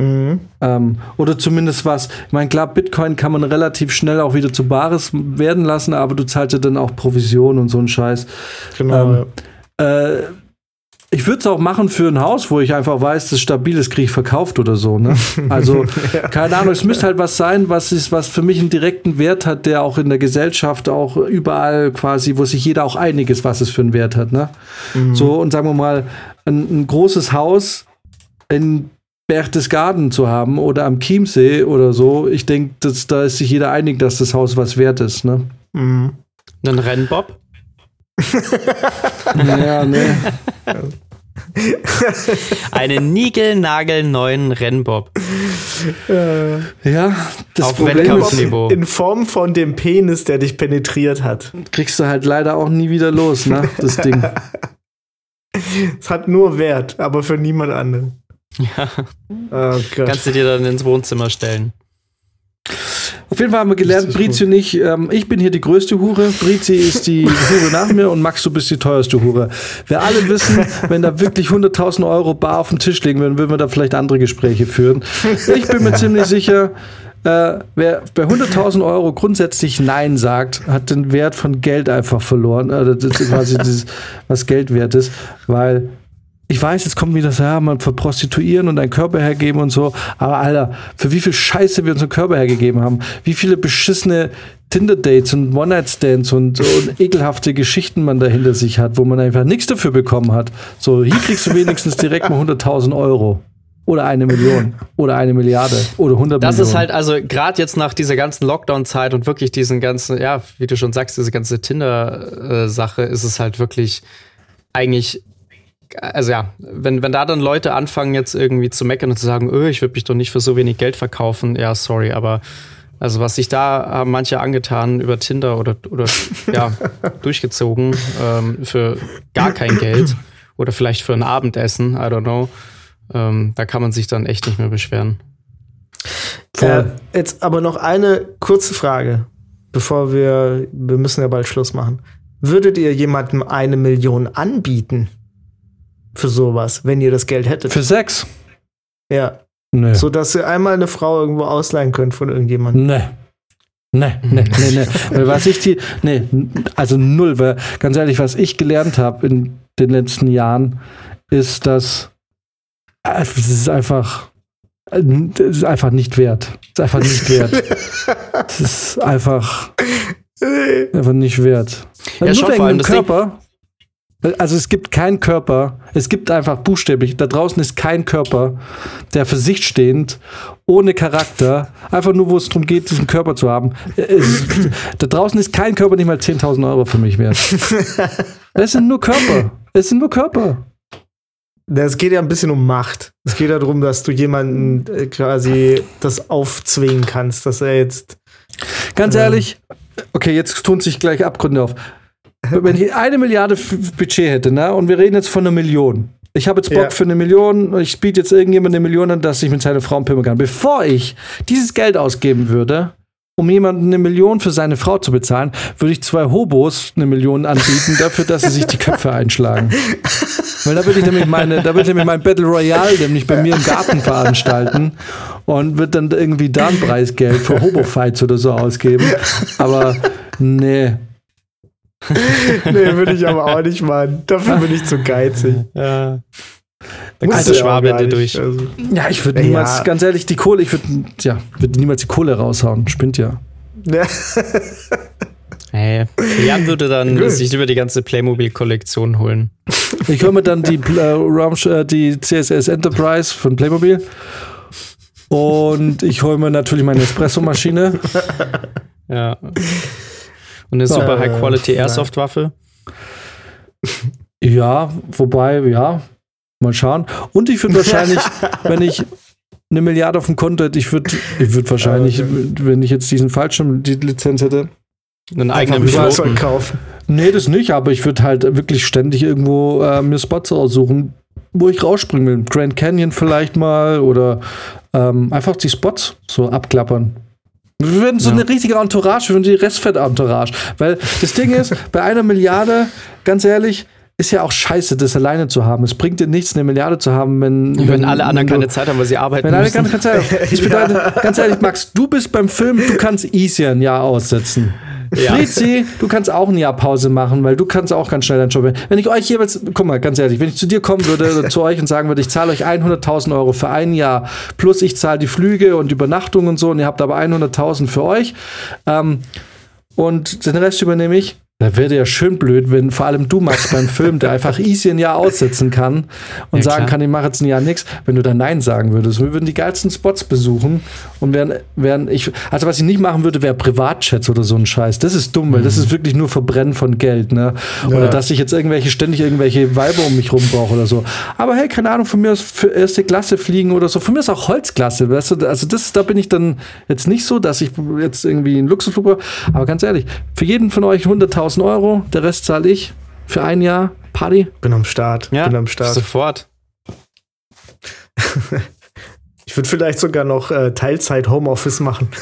B: Mhm. Ähm, oder zumindest was. Ich meine, klar, Bitcoin kann man relativ schnell auch wieder zu Bares werden lassen, aber du zahlst ja dann auch Provision und so einen Scheiß. Genau. Ähm, ja. äh, ich würde es auch machen für ein Haus, wo ich einfach weiß, das stabil ist, kriege ich verkauft oder so. Ne? Also, ja. keine Ahnung, es müsste halt was sein, was ist, was für mich einen direkten Wert hat, der auch in der Gesellschaft auch überall quasi, wo sich jeder auch einig ist, was es für einen Wert hat. Ne? Mhm. So, und sagen wir mal, ein, ein großes Haus in Berchtesgaden zu haben oder am Chiemsee oder so, ich denke, da ist sich jeder einig, dass das Haus was wert ist. Ne?
C: Mhm. Ein Rennbob?
B: ja, ne.
C: Einen niegelnagelneuen Rennbob.
B: Äh, ja,
A: das Auf Wettkampfniveau. In Form von dem Penis, der dich penetriert hat.
B: Kriegst du halt leider auch nie wieder los, ne? Das Ding.
A: Es hat nur Wert, aber für niemand anderen.
C: Ja. Oh Kannst du dir dann ins Wohnzimmer stellen.
B: Auf jeden Fall haben wir gelernt, Brizi und ich, ähm, ich bin hier die größte Hure, Brizi ist die Hure nach mir und Max, du bist die teuerste Hure. Wir alle wissen, wenn da wirklich 100.000 Euro bar auf den Tisch liegen würden, würden wir da vielleicht andere Gespräche führen. Ich bin mir ziemlich sicher, äh, wer bei 100.000 Euro grundsätzlich Nein sagt, hat den Wert von Geld einfach verloren. Also das ist quasi das, was Geld wert ist, weil ich weiß, jetzt kommt wieder so, ja, man verprostituieren und einen Körper hergeben und so. Aber Alter, für wie viel Scheiße wir unseren Körper hergegeben haben, wie viele beschissene Tinder-Dates und One-Night-Stands und, und ekelhafte Geschichten man da hinter sich hat, wo man einfach nichts dafür bekommen hat. So, hier kriegst du wenigstens direkt mal 100.000 Euro. Oder eine Million. Oder eine Milliarde. Oder 100
C: Das
B: Millionen.
C: ist halt, also gerade jetzt nach dieser ganzen Lockdown-Zeit und wirklich diesen ganzen, ja, wie du schon sagst, diese ganze Tinder-Sache, ist es halt wirklich eigentlich, also ja, wenn, wenn da dann Leute anfangen jetzt irgendwie zu meckern und zu sagen, öh, ich würde mich doch nicht für so wenig Geld verkaufen, ja, sorry, aber also was sich da haben manche angetan über Tinder oder, oder ja, durchgezogen ähm, für gar kein Geld oder vielleicht für ein Abendessen, I don't know. Ähm, da kann man sich dann echt nicht mehr beschweren.
A: Äh, jetzt aber noch eine kurze Frage, bevor wir, wir müssen ja bald Schluss machen. Würdet ihr jemandem eine Million anbieten für sowas, wenn ihr das Geld hättet?
B: Für Sex?
A: ja.
B: Nö.
A: So dass ihr einmal eine Frau irgendwo ausleihen könnt von irgendjemandem.
B: Nee. Nee, nee, nee, nee. Weil was ich die, nee, also null, weil ganz ehrlich, was ich gelernt habe in den letzten Jahren, ist, dass äh, es ist einfach, äh, es ist einfach nicht wert. Es ist einfach nicht wert. Es ist einfach, einfach nicht wert.
C: Ja,
B: Nur
C: schon,
B: wegen
C: vor allem Ding-
B: Körper. Also es gibt keinen Körper, es gibt einfach buchstäblich, da draußen ist kein Körper, der für sich stehend, ohne Charakter, einfach nur, wo es darum geht, diesen Körper zu haben. Es, da draußen ist kein Körper nicht mal 10.000 Euro für mich wert. Es sind nur Körper. Es sind nur Körper.
A: Es geht ja ein bisschen um Macht. Es geht ja darum, dass du jemanden äh, quasi das aufzwingen kannst, dass er jetzt.
B: Ganz
A: Ähm.
B: ehrlich, okay, jetzt tun sich gleich Abgründe auf. Wenn ich eine Milliarde Budget hätte, ne, und wir reden jetzt von einer Million. Ich habe jetzt Bock
A: Ja.
B: für eine Million, ich biete jetzt irgendjemand eine Million an, dass ich mit seiner Frau pimmeln kann. Bevor ich dieses Geld ausgeben würde, um jemanden eine Million für seine Frau zu bezahlen, würde ich zwei Hobos eine Million anbieten dafür, dass sie sich die Köpfe einschlagen. Weil da würde ich nämlich meine, da würde ich nämlich mein Battle Royale nämlich bei mir im Garten veranstalten und würde dann irgendwie da ein Preisgeld für Hobo-Fights oder so ausgeben. Aber nee.
A: Nee, würde ich aber auch nicht machen. Dafür bin ich zu geizig.
C: Ja. Da
A: Muss
C: kommt
A: ja
C: der
A: auch
C: Schwabe dir durch.
A: Also,
B: Ja, ich würde
A: Ja.
B: niemals, ganz ehrlich, die Kohle, ich würde, ja, würde niemals die Kohle raushauen. Spinnt ja.
A: ja.
C: Hey, Jan würde dann
A: Gut.
C: sich lieber die ganze Playmobil-Kollektion holen.
B: Ich hole mir dann die, äh, äh, die CSS Enterprise von Playmobil. Und ich hole mir natürlich meine Espresso-Maschine.
C: Ja. Und eine super
A: Äh,
C: High-Quality
A: ja.
C: Airsoft-Waffe.
B: Ja, wobei, ja, mal schauen. Und ich würde wahrscheinlich, wenn ich eine Milliarde auf dem Konto hätte, ich würde ich würd wahrscheinlich, wenn ich jetzt diesen Fallschirm, die Lizenz hätte,
C: Einen eigenen.
A: Flugzeug kaufen.
B: Nee, das nicht, aber ich würde halt wirklich ständig irgendwo äh, mir Spots aussuchen, wo ich rausspringen will. Grand Canyon vielleicht mal oder ähm, einfach die Spots so abklappern. Wir werden so
C: Ja.
B: eine richtige Entourage, wir werden die Restfett-Entourage. Weil das Ding ist, bei einer Milliarde, ganz ehrlich, ist ja auch scheiße, das alleine zu haben. Es bringt dir nichts, eine Milliarde zu haben, wenn,
C: Wenn alle anderen keine Zeit haben, weil sie arbeiten
B: wenn alle
C: müssen.
B: keine, ganz ehrlich, das bedeutet, ganz ehrlich, Max, du bist beim Film, du kannst easy ein Jahr aussetzen.
C: Ja.
B: Frizi, du kannst auch ein Jahr Pause machen, weil du kannst auch ganz schnell deinen Job. Wenn ich euch jeweils, guck mal, ganz ehrlich, wenn ich zu dir kommen würde oder zu euch und sagen würde, ich zahle euch 100.000 Euro für ein Jahr, plus ich zahle die Flüge und Übernachtung und so, und ihr habt aber 100.000 für euch, ähm, und den Rest übernehme ich. Da wäre ja schön blöd, wenn vor allem du, Max, beim Film, der einfach easy ein Jahr aussetzen kann und
C: Ja,
B: sagen
C: klar.
B: kann, ich mache jetzt ein Jahr nichts, wenn du dann Nein sagen würdest. Wir würden die geilsten Spots besuchen und wären, wären ich, also was ich nicht machen würde, wäre Privatchats oder so ein Scheiß. Das ist dumm, weil das ist wirklich nur Verbrennen von Geld, ne? Oder
A: Ja.
B: dass ich jetzt irgendwelche, ständig irgendwelche Weiber um mich rum brauche oder so. Aber hey, keine Ahnung, von mir aus für erste Klasse fliegen oder so. Von mir ist auch Holzklasse, weißt du? Also das, da bin ich dann jetzt nicht so, dass ich jetzt irgendwie einen Luxusflug brauche. Aber ganz ehrlich, für jeden von euch 100.000 Euro, der Rest zahle ich für ein Jahr Party.
A: Bin am Start.
C: Ja,
A: Bin am Start.
C: sofort.
A: Ich würde vielleicht sogar noch äh, Teilzeit Homeoffice machen.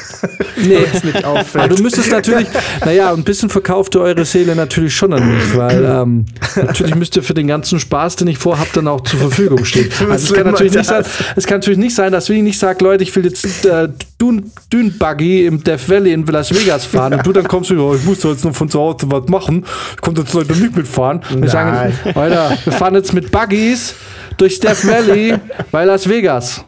B: Nee, nicht auffällt. Aber du müsstest natürlich, naja, ein bisschen verkauft ihr eure Seele natürlich schon an mich, weil ähm, natürlich müsst ihr für den ganzen Spaß, den ich vorhabe, dann auch zur Verfügung stehen. Also es kann, natürlich nicht sein, es kann natürlich nicht sein, dass ich nicht sage, Leute, ich will jetzt äh, Dune, Dune Buggy im Death Valley in Las Vegas fahren und du dann kommst und oh, ich muss jetzt noch von zu Hause was machen, ich konnte jetzt Leute nicht mitfahren. Und ich sage, Alter, wir fahren jetzt mit Buggies durch Death Valley bei Las Vegas.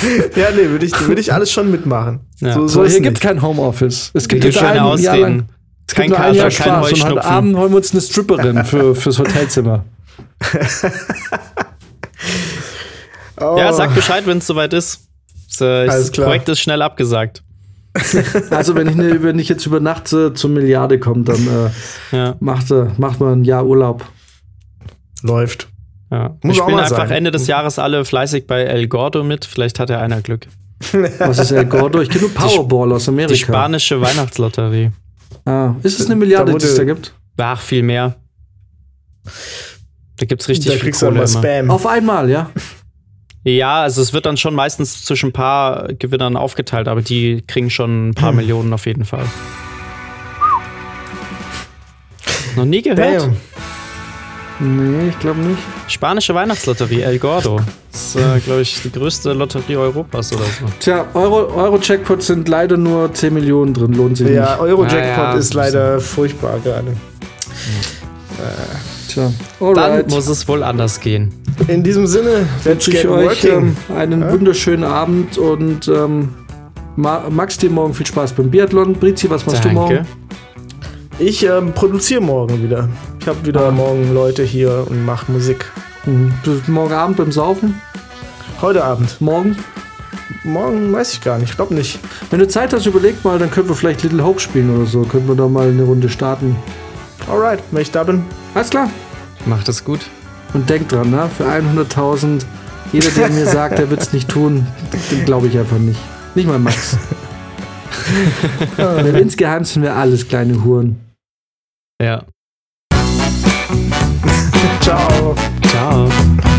A: ja, nee, würde ich, würd ich alles schon mitmachen.
B: Ja. So, so hier gibt es kein Homeoffice. Es gibt jetzt
C: einen Jahr lang. Es
B: kein Kater, kein Spaß. Und heute Abend holen wir uns eine Stripperin für, fürs Hotelzimmer.
C: oh. Ja, sag Bescheid, wenn es soweit ist. Das, das Projekt ist schnell abgesagt.
B: also wenn ich, ne, wenn ich jetzt über Nacht äh, zur Milliarde komme, dann äh, ja. macht, äh, macht man ein Jahr Urlaub.
A: Läuft.
C: Ja. Muss Wir spielen einfach sein. Ende des Jahres alle fleißig bei El Gordo mit. Vielleicht hat er einer Glück.
B: Was ist El Gordo? Ich kenne nur Powerball aus Amerika.
C: Die spanische Weihnachtslotterie.
B: Ah, ist es eine Milliarde, die es da gibt?
C: Ach, viel mehr. Da gibt es richtig da viel Kohle
B: Spam. Auf einmal, ja?
C: Ja, also es wird dann schon meistens zwischen ein paar Gewinnern aufgeteilt, aber die kriegen schon ein paar hm. Millionen auf jeden Fall. Noch nie gehört? Damn.
B: Nee, ich glaube nicht.
C: Spanische Weihnachtslotterie, El Gordo. Das ist, äh, glaube ich, die größte Lotterie Europas oder so.
B: Tja, Euro-Jackpots Euro sind leider nur 10 Millionen drin, lohnt sich
A: ja, nicht. Euro-Jackpot ja, ja, ist leider furchtbar gerade. Äh,
C: Tja, Alright. dann muss es wohl anders gehen.
A: In diesem Sinne
B: wünsche ich euch ähm, einen ja? wunderschönen Abend und ähm, Max, dir morgen viel Spaß beim Biathlon. Brizi, was machst Danke. du morgen?
A: Ich ähm, produziere morgen wieder. Ich habe wieder ah. morgen Leute hier und mache Musik.
B: Mhm. Morgen Abend beim Saufen?
A: Heute Abend.
B: Morgen?
A: Morgen weiß ich gar nicht. Ich glaube nicht.
B: Wenn du Zeit hast, überleg mal, dann können wir vielleicht Little Hope spielen oder so. Können wir da mal eine Runde starten.
A: Alright, wenn ich da bin.
B: Alles klar.
C: Macht es gut.
B: Und denk dran, ne? für 100.000, jeder, der mir sagt, er wird es nicht tun, den glaube ich einfach nicht. Nicht mal Max. Denn insgeheim sind wir alles kleine Huren.
C: Ja.
A: talk,
C: talk.